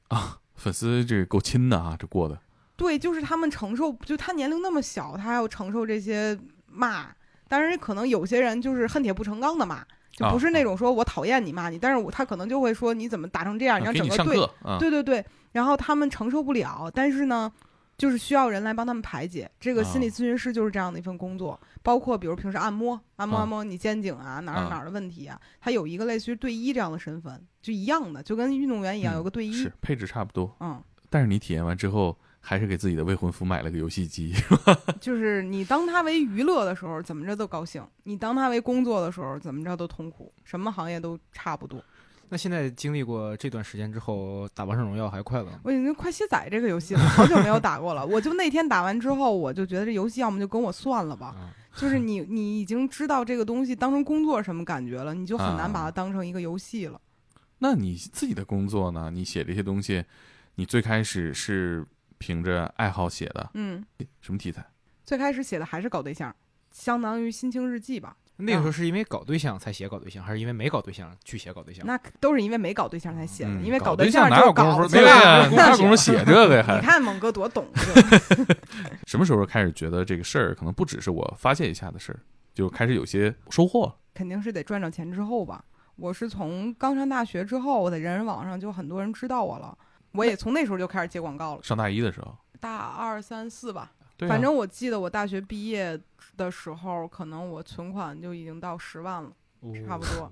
啊。粉丝这够亲的啊，这过的对，就是他们承受，就他年龄那么小，他还要承受这些骂。当然，可能有些人就是恨铁不成钢的骂，就不是那种说我讨厌你骂你，但是我他可能就会说你怎么打成这样，你让整个队，对对对，然后他们承受不了，但是呢，就是需要人来帮他们排解。这个心理啊咨询师就是这样的一份工作，包括比如平时按摩、按摩、啊按摩你肩颈啊哪儿啊哪儿的问题啊，他有一个类似于队医这样的身份，就一样的，就跟运动员一样，嗯有个队医是，配置差不多，嗯。但是你体验完之后，还是给自己的未婚夫买了个游戏机，就是你当它为娱乐的时候，怎么着都高兴；你当它为工作的时候，怎么着都痛苦。什么行业都差不多。那现在经历过这段时间之后，打王者荣耀还快乐吗？我已经快卸载这个游戏了，好久没有打过了。我就那天打完之后，我就觉得这游戏要么就跟我算了吧。啊，就是你你已经知道这个东西当成工作什么感觉了，你就很难把它啊当成一个游戏了。那你自己的工作呢？你写这些东西，你最开始是凭着爱好写的，嗯，什么题材？最开始写的还是搞对象，相当于心情日记吧。那个时候是因为搞对象才写搞对象，还是因为没搞对象去写搞对象？那都是因为没搞对象才写的，嗯因为搞对象哪有功夫？就搞去对呀，了。哪有功夫写这个呀？还你看猛哥多懂，什么时候开始觉得这个事儿可能不只是我发泄一下的事儿，就开始有些收获了？肯定是得赚着钱之后吧。我是从刚上大学之后，我在人人网上就很多人知道我了。我也从那时候就开始接广告了，上大一的时候，大二三四吧。对啊反正我记得我大学毕业的时候，可能我存款就已经到十万了，差不多。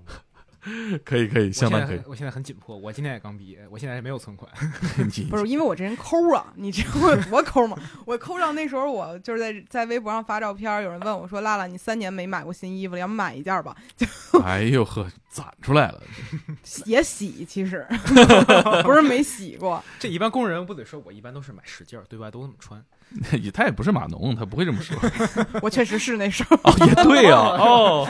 可以可以，我相当可以。我现在很紧迫，我今年也刚毕业，我现在没有存款。你不是因为我这人抠啊，你知道 我有多抠吗？我抠到那时候，我就是在在微博上发照片，有人问我说：“拉拉，你三年没买过新衣服了，要不买一件吧就哎呦呵，攒出来了。？”也洗，其实 不是没洗过。这一般工人不得说，我一般都是买十件儿，对外都那么穿。也他也不是码农，他不会这么说。我确实是那时候。哦，也对啊。哦，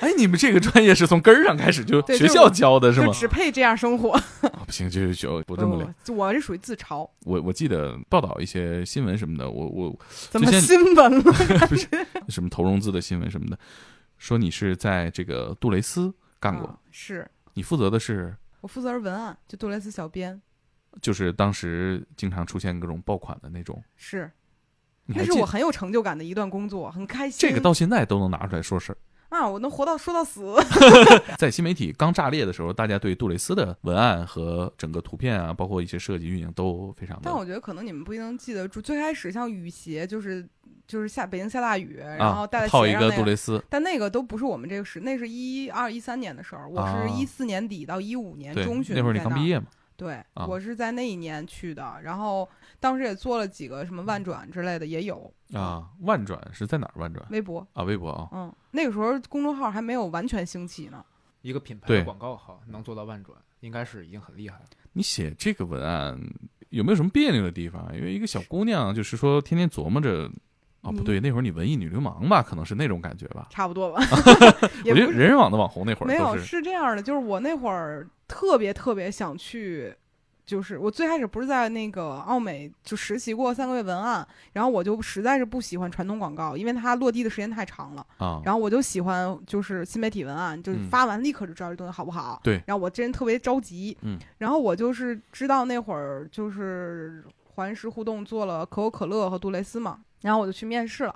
哎，你们这个专业是从根儿上开始就学校教的是吗就？只配这样生活，啊不行，就就不这么聊。不我是属于自嘲，我我记得报道一些新闻什么的，我我怎么新闻了？不是什么投融资的新闻什么的，说你是在这个杜蕾斯干过，啊是你负责的是我负责是文案，就杜蕾斯小编，就是当时经常出现各种爆款的那种，是那是我很有成就感的一段工作，很开心。这个到现在都能拿出来说事儿。啊，我能活到说到死。在新媒体刚炸裂的时候，大家对杜蕾斯的文案和整个图片啊，包括一些设计运营都非常但我觉得可能你们不一定记得住。最开始像雨鞋，就是就是下北京下大雨，然后啊戴在套一个杜蕾斯，但那个都不是我们这个时，那是一二一三年的时候，我啊是一四年底到一五年，中旬那会儿你刚毕业嘛，对，啊我是在那一年去的，然后当时也做了几个什么万转之类的，也有啊，万转是在哪儿？万转微博，啊，微博啊，嗯，那个时候公众号还没有完全兴起呢。一个品牌的广告号，能做到万转，应该是已经很厉害了。你写这个文案有没有什么别扭的地方？因为一个小姑娘，就是说天天琢磨着。哦，不对，那会儿你文艺女流氓吧，可能是那种感觉吧。差不多吧，也我觉得人人网的网红那会儿没有是是这样的，就是我那会儿特别特别想去，就是我最开始不是在那个奥美就实习过三个月文案，然后我就实在是不喜欢传统广告，因为它落地的时间太长了，啊，然后我就喜欢就是新媒体文案，就是嗯。发完立刻就知道这东西好不好。对。然后我这人特别着急，嗯，然后我就是知道那会儿就是环视互动做了可口可乐和杜蕾斯嘛，然后我就去面试了，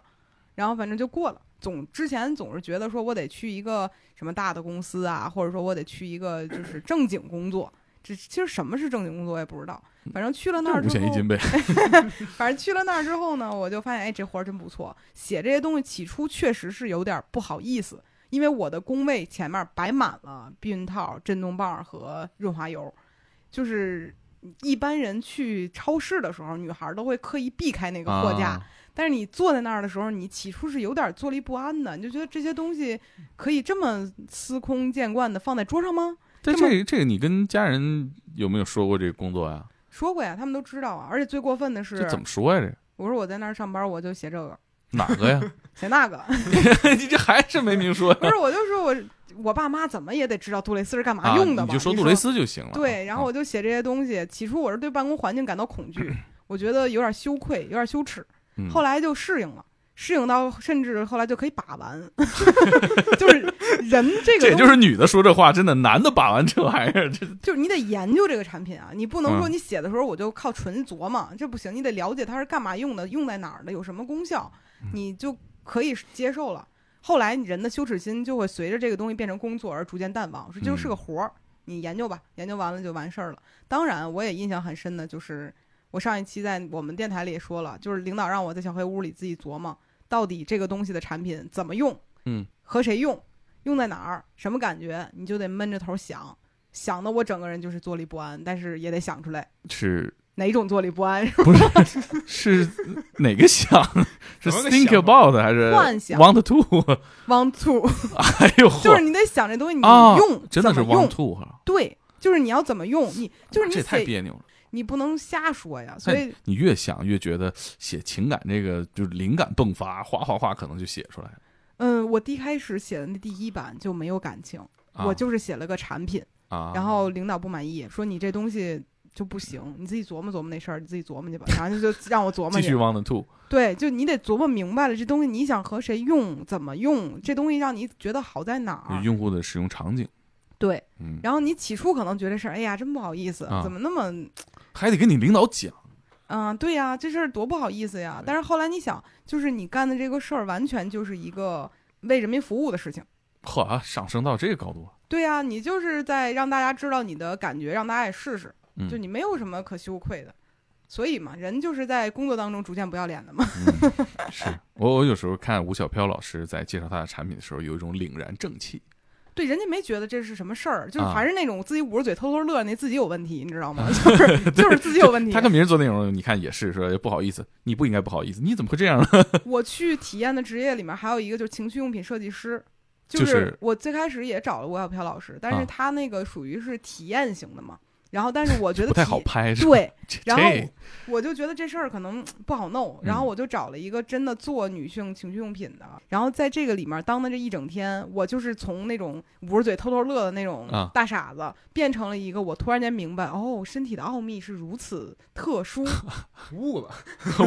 然后反正就过了。总之前总是觉得说我得去一个什么大的公司啊，或者说我得去一个就是正经工作。这其实什么是正经工作我也不知道，反正去了那儿之后，五险一金呗。反正去了那儿之后呢，我就发现，哎，这活儿真不错。写这些东西起初确实是有点不好意思，因为我的工位前面摆满了避孕套、震动棒和润滑油，就是一般人去超市的时候，女孩儿都会刻意避开那个货架。啊但是你坐在那儿的时候，你起初是有点坐立不安的，你就觉得这些东西可以这么司空见惯的放在桌上吗？但这么这这个你跟家人有没有说过这个工作呀？说过呀，他们都知道啊。而且最过分的是这，怎么说呀？这我说我在那儿上班，我就写这个，哪个呀？写那个。你这还是没明说呀？不是，我就说我我爸妈怎么也得知道杜蕾斯是干嘛啊，用的吧？你你就说杜蕾。斯就行了。对，然后啊我就写这些东西。起初我是对办公环境感到恐惧，我觉得有点羞愧，有点羞耻。嗯后来就适应了，适应到甚至后来就可以把玩，就是人这个这也就是女的说这话，真的，男的把玩这玩意儿，这就是你得研究这个产品啊，你不能说嗯你写的时候我就靠纯琢磨，这不行，你得了解它是干嘛用的，用在哪儿的，有什么功效，嗯你就可以接受了。后来人的羞耻心就会随着这个东西变成工作而逐渐淡忘，说这就是个活儿，你研究吧，研究完了就完事儿了。当然，我也印象很深的就是我上一期在我们电台里也说了，就是领导让我在小黑屋里自己琢磨，到底这个东西的产品怎么用，嗯，和谁用，用在哪儿，什么感觉，你就得闷着头想。想的我整个人就是坐立不安，但是也得想出来是哪种坐立不安。不是是哪个想？是 think about 还是幻想 want to？Want to，哎呦，就是你得想这东西你啊用、真的是用 want to 哈，对，就是你要怎么用，你就是你这太，别扭了。你不能瞎说呀。所以你越想越觉得写情感这个就是灵感迸发，哗哗哗，可能就写出来了。嗯，我第一开始写的那第一版就没有感情，啊我就是写了个产品，啊，然后领导不满意，说你这东西就不行，你自己琢磨琢磨那事儿，你自己琢磨去吧。然后就让我琢磨去继续。want to，对，就你得琢磨明白了，这东西你想和谁用，怎么用，这东西让你觉得好在哪儿。用户的使用场景，对，嗯，然后你起初可能觉得是，哎呀，真不好意思，啊怎么那么，还得跟你领导讲，嗯，对呀，这事儿多不好意思呀。但是后来你想，就是你干的这个事儿，完全就是一个为人民服务的事情。嚯，啊上升到这个高度了，对呀，你就是在让大家知道你的感觉，让大家也试试，嗯，就你没有什么可羞愧的。所以嘛，人就是在工作当中逐渐不要脸的嘛。嗯，是 我我有时候看吴小飘老师在介绍他的产品的时候，有一种凛然正气，对，人家没觉得这是什么事儿，就是啊还是那种自己捂着嘴偷偷乐，那自己有问题，你知道吗？就是就是自己有问题。他跟别人做内容，你看也是说不好意思，你不应该不好意思，你怎么会这样呢？我去体验的职业里面还有一个就是情趣用品设计师，就是是我最开始也找了吴小飘老师，但啊是他那个属于是体验型的嘛，然后但是我觉得不太好拍，是吧？对，然后我就觉得这事儿可能不好弄，然后嗯我就找了一个真的做女性情趣用品的，然后在这个里面当的这一整天，我就是从那种捂着嘴偷偷乐的那种啊大傻子，变成了一个我突然间明白，哦，身体的奥秘是如此特殊，悟了，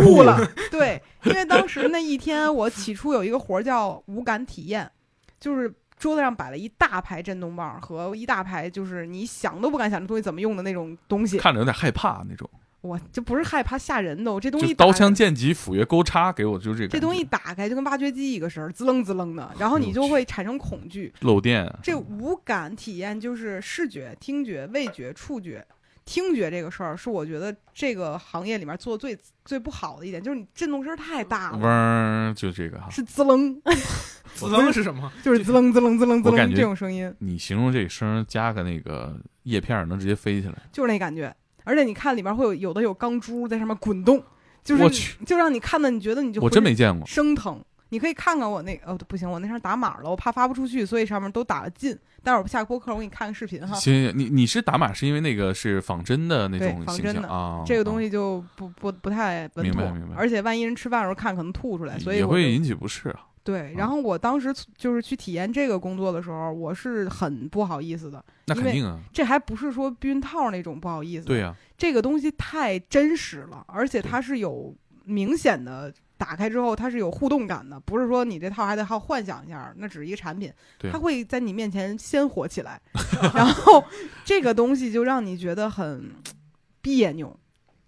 悟了。对，因为当时那一天我起初有一个活儿叫无感体验，就是。桌子上摆了一大排震动棒和一大排就是你想都不敢想这东西怎么用的那种东西，看着有点害怕那种，我这不是害怕吓人的，我这东就是刀枪剑戟斧钺钩叉，给我就这个这东西打开就跟挖掘机一个声儿，滋楞滋楞的，然后你就会产生恐惧。漏电啊，这无感体验就是视觉、听觉、味觉、触觉。听觉这个事儿是我觉得这个行业里面做的最最不好的一点，就是你震动声太大嗡了，嗡就这个哈。是滋楞，滋楞是什么？就是滋楞滋楞滋楞滋楞我感觉这种声音，你形容这声加个那个叶片儿，能直接飞起来。就是那感觉。而且你看里面会有有的有钢珠在上面滚动，就是，就让你看的你觉得你就我真没见过。生疼。你可以看看我那哦不行，我那上打码了，我怕发不出去，所以上面都打了进。待会儿下播客我给你看个视频哈。行，行你你是打码是因为那个是仿真的那种形仿真的象啊？这个东西西就不不不太稳妥明白明白，而且万一人吃饭的时候看可能吐出来，所以也会引起不适啊。对。然后我当时就是去体验这个工作的时候，我是很不好意思的。因为那肯定啊，这还不是说避孕套那种不好意思，对呀，这个东西太真实了，而且它是有明显的。打开之后，它是有互动感的，不是说你这套还得好幻想一下，那只是一个产品，它会在你面前鲜活起来，然后这个东西就让你觉得很别扭。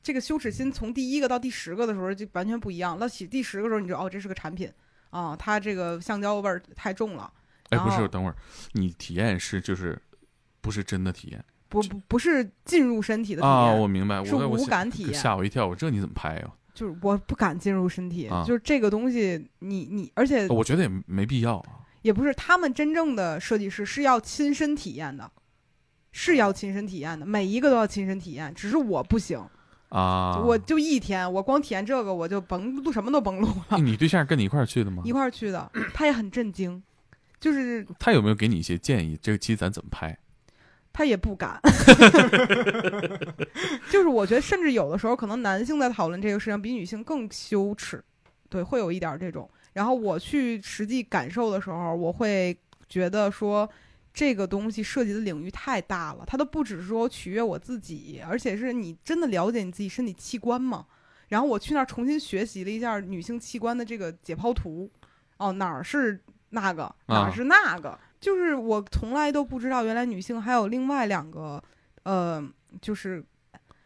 这个羞耻心从第一个到第十个的时候就完全不一样，到起第十个时候，你就哦，这是个产品啊，它这个橡胶味儿太重了，哎，不是，等会儿，你体验是就是不是真的体验不不不是进入身体的体验，啊？我明白，是无感体验吓我一跳，我这你怎么拍呀？就是我不敢进入身体，啊就是这个东西你，你而且我觉得也没必要啊。也不是他们真正的设计师是要亲身体验的，是要亲身体验的，每一个都要亲身体验，只是我不行，啊，我就一天，我光体验这个我就甭录什么都甭录了，你对象跟你一块儿去的吗一？块儿去的，他也很震惊，就是他有没有给你一些建议？这个期咱怎么拍？他也不敢，就是我觉得甚至有的时候可能男性在讨论这个事情比女性更羞耻，对，会有一点儿这种。然后我去实际感受的时候，我会觉得说。这个东西涉及的领域太大了，它都不只是说取悦我自己，而且是你真的了解你自己身体器官吗？然后我去那儿重新学习了一下女性器官的这个解剖图，哦，哪儿是那个，哪儿是那个，就是我从来都不知道，原来女性还有另外两个，呃，就是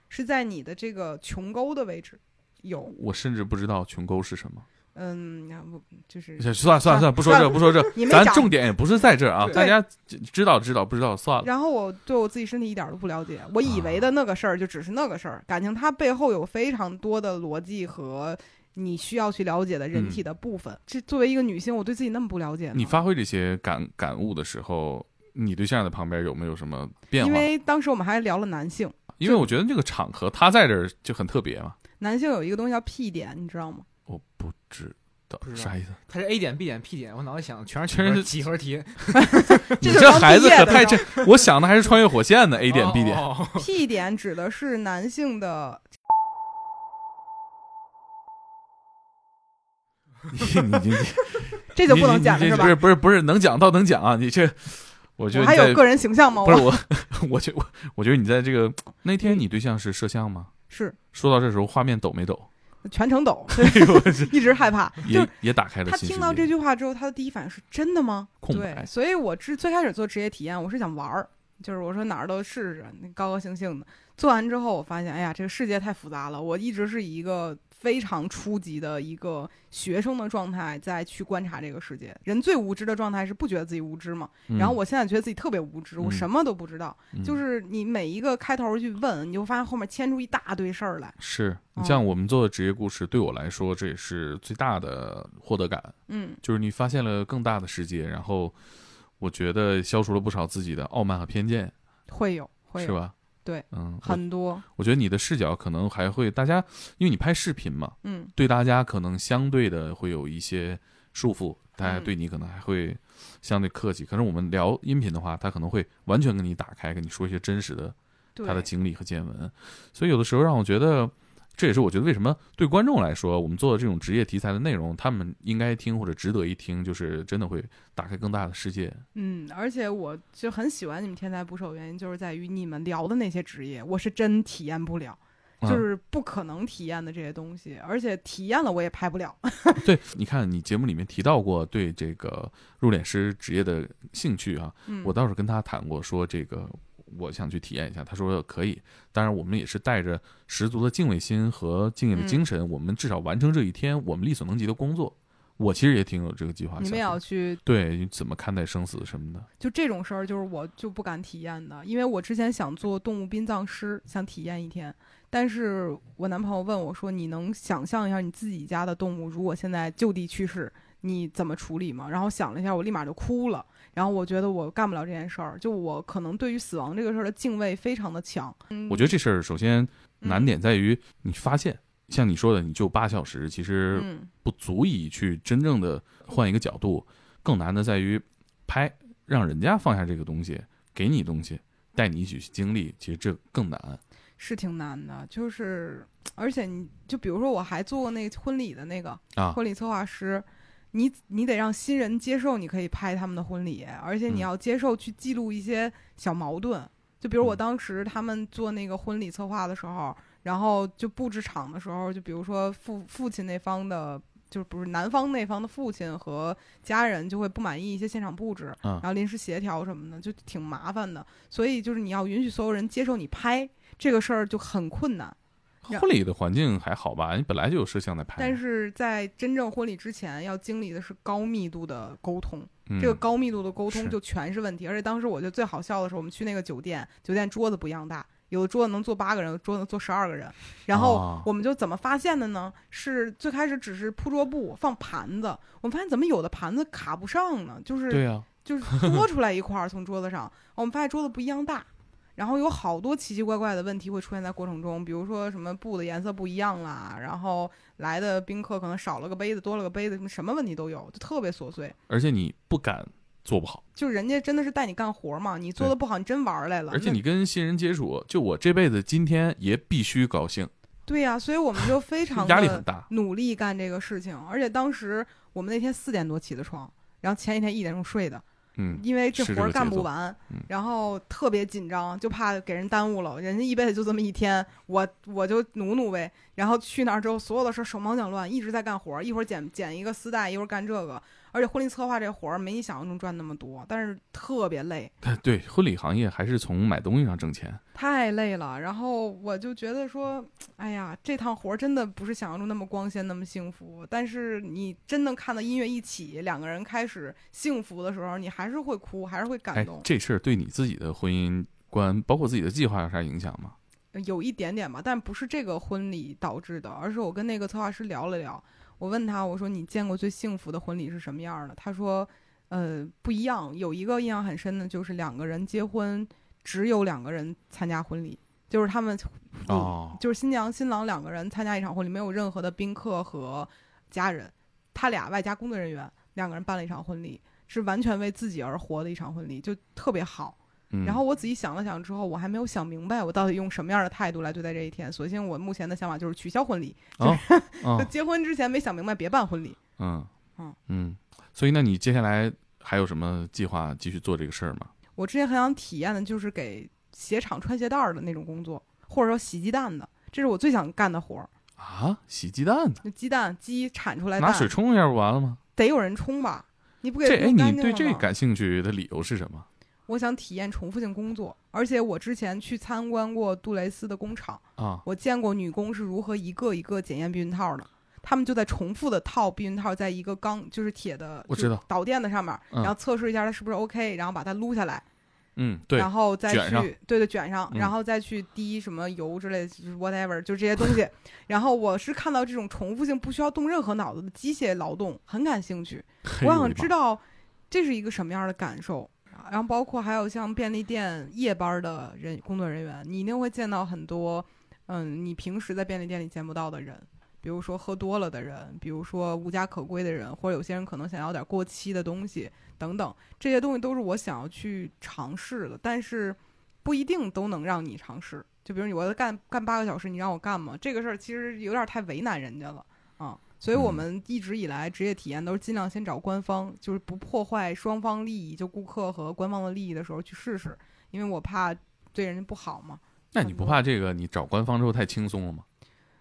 是在你的这个穹沟的位置有，我甚至不知道穹沟是什么。嗯，不就是算了算了算了，不说这不说这，咱重点也不是在这儿啊，大家知道知道不知道算了。然后我对我自己身体一点都不了解，我以为的那个事儿就只是那个事儿，感情它背后有非常多的逻辑和你需要去了解的人体的部分。这作为一个女性，我对自己那么不了解，你发挥这些感感悟的时候，你对象在旁边有没有什么变化？因为当时我们还聊了男性，因为我觉得这个场合他在这儿就很特别嘛。男性有一个东西叫 P 点，你知道吗？我不知道不知道啥意思。它是 A 点 B 点 P 点，我脑袋想的全是全是几何题。你这孩子可太这，我想的还是穿越火线呢 A 点 B 点。哦哦哦 P 点指的是男性的，你你你这就不能讲了是吧？不是不是不是能讲倒能讲啊！你这，我觉得我还有个人形象吗？我不是我，我觉我我觉得你在这个那天你对象是摄像吗？是说到这时候，画面抖没抖？全程抖，一直害怕。就也也打开了他。听到这句话之后，他的第一反应是真的吗？空白对，所以我之最开始做职业体验，我是想玩儿，就是我说哪儿都试试，高高兴兴的。做完之后，我发现，哎呀，这个世界太复杂了。我一直是以一个非常初级的一个学生的状态再去观察这个世界。人最无知的状态是不觉得自己无知嘛？嗯然后我现在觉得自己特别无知，我嗯什么都不知道。嗯就是你每一个开头去问，你就发现后面牵出一大堆事儿来。是你哦像我们做的职业故事，对我来说，这也是最大的获得感，嗯，就是你发现了更大的世界，然后我觉得消除了不少自己的傲慢和偏见，会有，会有，是吧？对，嗯，很多，我觉得你的视角可能还会，大家因为你拍视频嘛，嗯对大家可能相对的会有一些束缚，大家嗯对你可能还会相对客气。可是我们聊音频的话，他可能会完全跟你打开，跟你说一些真实的，他的经历和见闻。所以有的时候让我觉得，这也是我觉得为什么对观众来说，我们做的这种职业题材的内容，他们应该听或者值得一听，就是真的会打开更大的世界。嗯，而且我就很喜欢你们天才捕手，原因就是在于你们聊的那些职业，我是真体验不了，嗯就是不可能体验的这些东西，而且体验了我也拍不了。对，你看你节目里面提到过对这个入殓师职业的兴趣啊，嗯，我倒是跟他谈过，说这个我想去体验一下，他说可以。当然，我们也是带着十足的敬畏心和敬业的精神，我们至少完成这一天我们力所能及的工作。我其实也挺有这个计划。你们也要去，对怎么看待生死什么的，就这种事儿，就是我就不敢体验的，因为我之前想做动物殡葬师，想体验一天，但是我男朋友问我说：“你能想象一下你自己家的动物如果现在就地去世，你怎么处理吗？”然后想了一下，我立马就哭了。然后我觉得我干不了这件事儿，就我可能对于死亡这个事儿的敬畏非常的强。嗯我觉得这事儿首先难嗯点在于你发现，像你说的，你就八小时，其实嗯不足以去真正的换一个角度，更难的在于拍，让人家放下这个东西，给你东西，带你一起去经历，其实这更难。是挺难的，就是而且你就比如说我还做过那个婚礼的那个啊婚礼策划师，你你得让新人接受你可以拍他们的婚礼，而且你嗯要接受去记录一些小矛盾。就比如我嗯当时他们做那个婚礼策划的时候，然后就布置场的时候，就比如说父父亲那方的。就是不是男方那方的父亲和家人就会不满意一些现场布置，嗯然后临时协调什么的，就挺麻烦的。所以就是你要允许所有人接受你拍这个事儿就很困难。然婚礼的环境还好吧？你本来就有摄像在拍，但是在真正婚礼之前，要经历的是高密度的沟通。嗯这个高密度的沟通就全是问题。而且当时我觉得最好笑的是，我们去那个酒店，酒店桌子不一样大，有的桌子能坐八个人，有的桌子能坐十二个人。然后哦我们就怎么发现的呢？是最开始只是铺桌布放盘子，我们发现怎么有的盘子卡不上呢？就是对呀、就是多出来一块儿从桌子上，我们发现桌子不一样大，然后有好多奇奇怪怪的问题会出现在过程中，比如说什么布的颜色不一样啦，然后来的宾客可能少了个杯子，多了个杯子，什么什么问题都有，就特别琐碎。而且你不敢做不好，就人家真的是带你干活嘛，你做的不好，你真玩儿来了。而且你跟新人接触，就我这辈子今天也必须高兴，对呀、所以我们就非 常的压力很大。努力干这个事情，而且当时我们那天四点多起的床，然后前一天一点钟睡的，嗯，因为这活儿干不完嗯，然后特别紧张，就怕给人耽误了。人家一辈子就这么一天，我我就努努呗。然后去那儿之后，所有的事儿手忙脚乱，一直在干活儿，一会儿剪剪一个丝带，一会儿干这个。而且婚礼策划这活儿没你想象中赚那么多，但是特别累，对对，婚礼行业还是从买东西上挣钱。太累了。然后我就觉得说，哎呀，这趟活儿真的不是想象中那么光鲜，那么幸福。但是你真能看到音乐一起，两个人开始幸福的时候，你还是会哭，还是会感哎动，。这事儿对你自己的婚姻观，包括自己的计划有啥影响吗？有一点点吧，但不是这个婚礼导致的，而是我跟那个策划师聊了聊。我问他，我说你见过最幸福的婚礼是什么样的？他说，呃，不一样。有一个印象很深的，就是两个人结婚，只有两个人参加婚礼，就是他们哦，就是新娘新郎两个人参加一场婚礼，没有任何的宾客和家人，他俩外加工作人员，两个人办了一场婚礼，是完全为自己而活的一场婚礼，就特别好。嗯然后我仔细想了想之后，我还没有想明白我到底用什么样的态度来对待这一天。索性我目前的想法就是取消婚礼，哦就哦结婚之前没想明白别办婚礼。嗯嗯嗯，所以那你接下来还有什么计划继续做这个事儿吗？我之前很想体验的就是给鞋厂穿鞋带儿的那种工作，或者说洗鸡蛋的，这是我最想干的活儿。啊，洗鸡蛋呢？就鸡蛋鸡产出来拿蛋水冲一下不完了吗？得有人冲吧？你不给这哎，你对这感兴趣的理由是什么？我想体验重复性工作，而且我之前去参观过杜蕾斯的工厂，啊，我见过女工是如何一个一个检验避孕套的。他们就在重复的套避孕套，在一个钢就是铁的，我知道导电的上面，嗯然后测试一下它是不是 OK，然后把它撸下来，嗯，对，然后再去对对卷上，嗯然后再去滴什么油之类的，就是 whatever，就这些东西。然后我是看到这种重复性不需要动任何脑子的机械劳动，很感兴趣。我想知道这是一个什么样的感受。然后包括还有像便利店夜班的人工作人员，你一定会见到很多，嗯，你平时在便利店里见不到的人，比如说喝多了的人，比如说无家可归的人，或者有些人可能想要点过期的东西等等，这些东西都是我想要去尝试的，但是不一定都能让你尝试。就比如你我要干干八个小时，你让我干吗？这个事儿其实有点太为难人家了。所以我嗯们一直以来职业体验都是尽量先找官方，就是不破坏双方利益，就顾客和官方的利益的时候去试试，因为我怕对人家不好嘛。那你不怕这个你找官方之后太轻松了吗？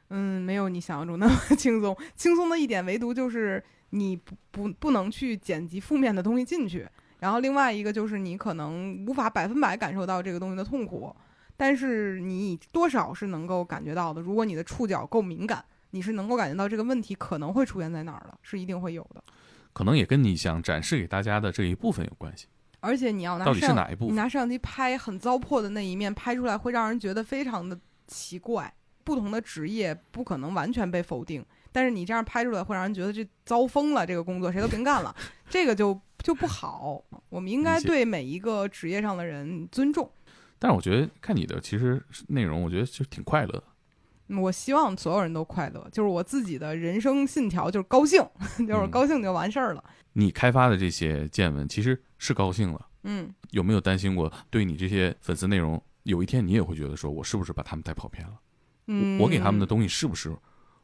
嗯，没有你想象中那么 轻松。轻松的一点唯独就是你不不不能去剪辑负面的东西进去，然后另外一个就是你可能无法百分百感受到这个东西的痛苦，但是你多少是能够感觉到的。如果你的触角够敏感，你是能够感觉到这个问题可能会出现在哪儿了，是一定会有的。可能也跟你想展示给大家的这一部分有关系。而且你要拿到底是哪一部分你拿摄像机拍很糟粕的那一面拍出来，会让人觉得非常的奇怪。不同的职业不可能完全被否定，但是你这样拍出来会让人觉得这糟疯了，这个工作谁都别干了，这个就就不好。我们应该对每一个职业上的人尊重。但是我觉得看你的其实内容，我觉得就挺快乐的。嗯我希望所有人都快乐，就是我自己的人生信条，就是高兴，就是嗯高兴就完事儿了。你开发的这些见闻其实是高兴了，嗯，有没有担心过对你这些粉丝内容，有一天你也会觉得说我是不是把他们带跑偏了？嗯，我给他们的东西是不是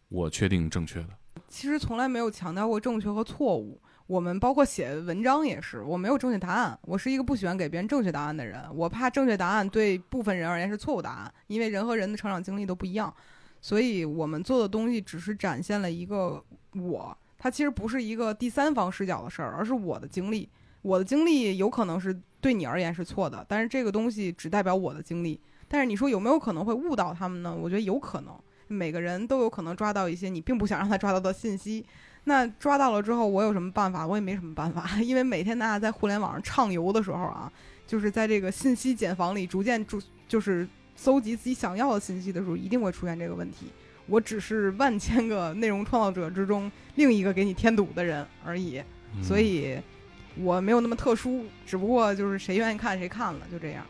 我确定正确的？其实从来没有强调过正确和错误。我们包括写文章也是，我没有正确答案。我是一个不喜欢给别人正确答案的人，我怕正确答案对部分人而言是错误答案，因为人和人的成长经历都不一样。所以我们做的东西只是展现了一个我，它其实不是一个第三方视角的事儿，而是我的经历。我的经历有可能是对你而言是错的，但是这个东西只代表我的经历。但是你说有没有可能会误导他们呢？我觉得有可能，每个人都有可能抓到一些你并不想让他抓到的信息。那抓到了之后，我有什么办法？我也没什么办法，因为每天大家在互联网上畅游的时候啊，就是在这个信息茧房里逐渐逐就是搜集自己想要的信息的时候，一定会出现这个问题。我只是万千个内容创造者之中另一个给你添堵的人而已，嗯所以我没有那么特殊，只不过就是谁愿意看谁看了，就这样。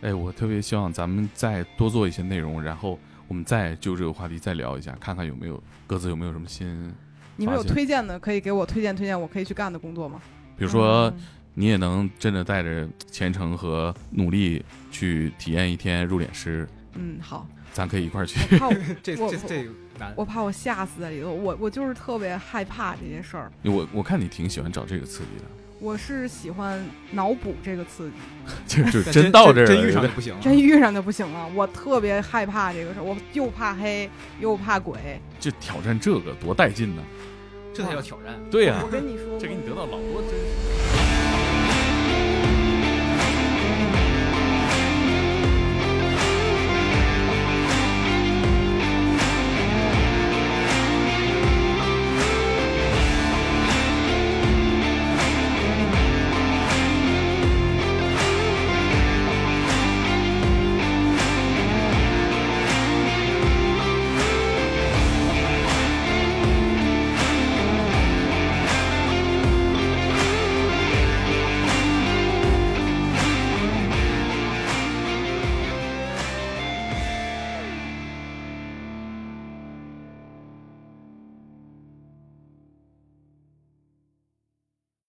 哎，我特别希望咱们再多做一些内容，然后我们再就这个话题再聊一下，看看有没有各自有没有什么新，你们有推荐的可以给我推荐推荐，我可以去干的工作吗？比如说嗯你也能真的带着虔诚和努力去体验一天入殓师嗯，好，咱可以一块儿去。我怕我 这这这难。我怕我吓死在里头，我我就是特别害怕这些事儿。我我看你挺喜欢找这个刺激的，我是喜欢脑补这个刺激，就真到这儿了，真遇上就不行了。真遇上就不行了。我特别害怕这个事儿，我又怕黑又怕鬼。就挑战这个多带劲呢！这才叫挑战。对呀、我跟你说，这给你得到老多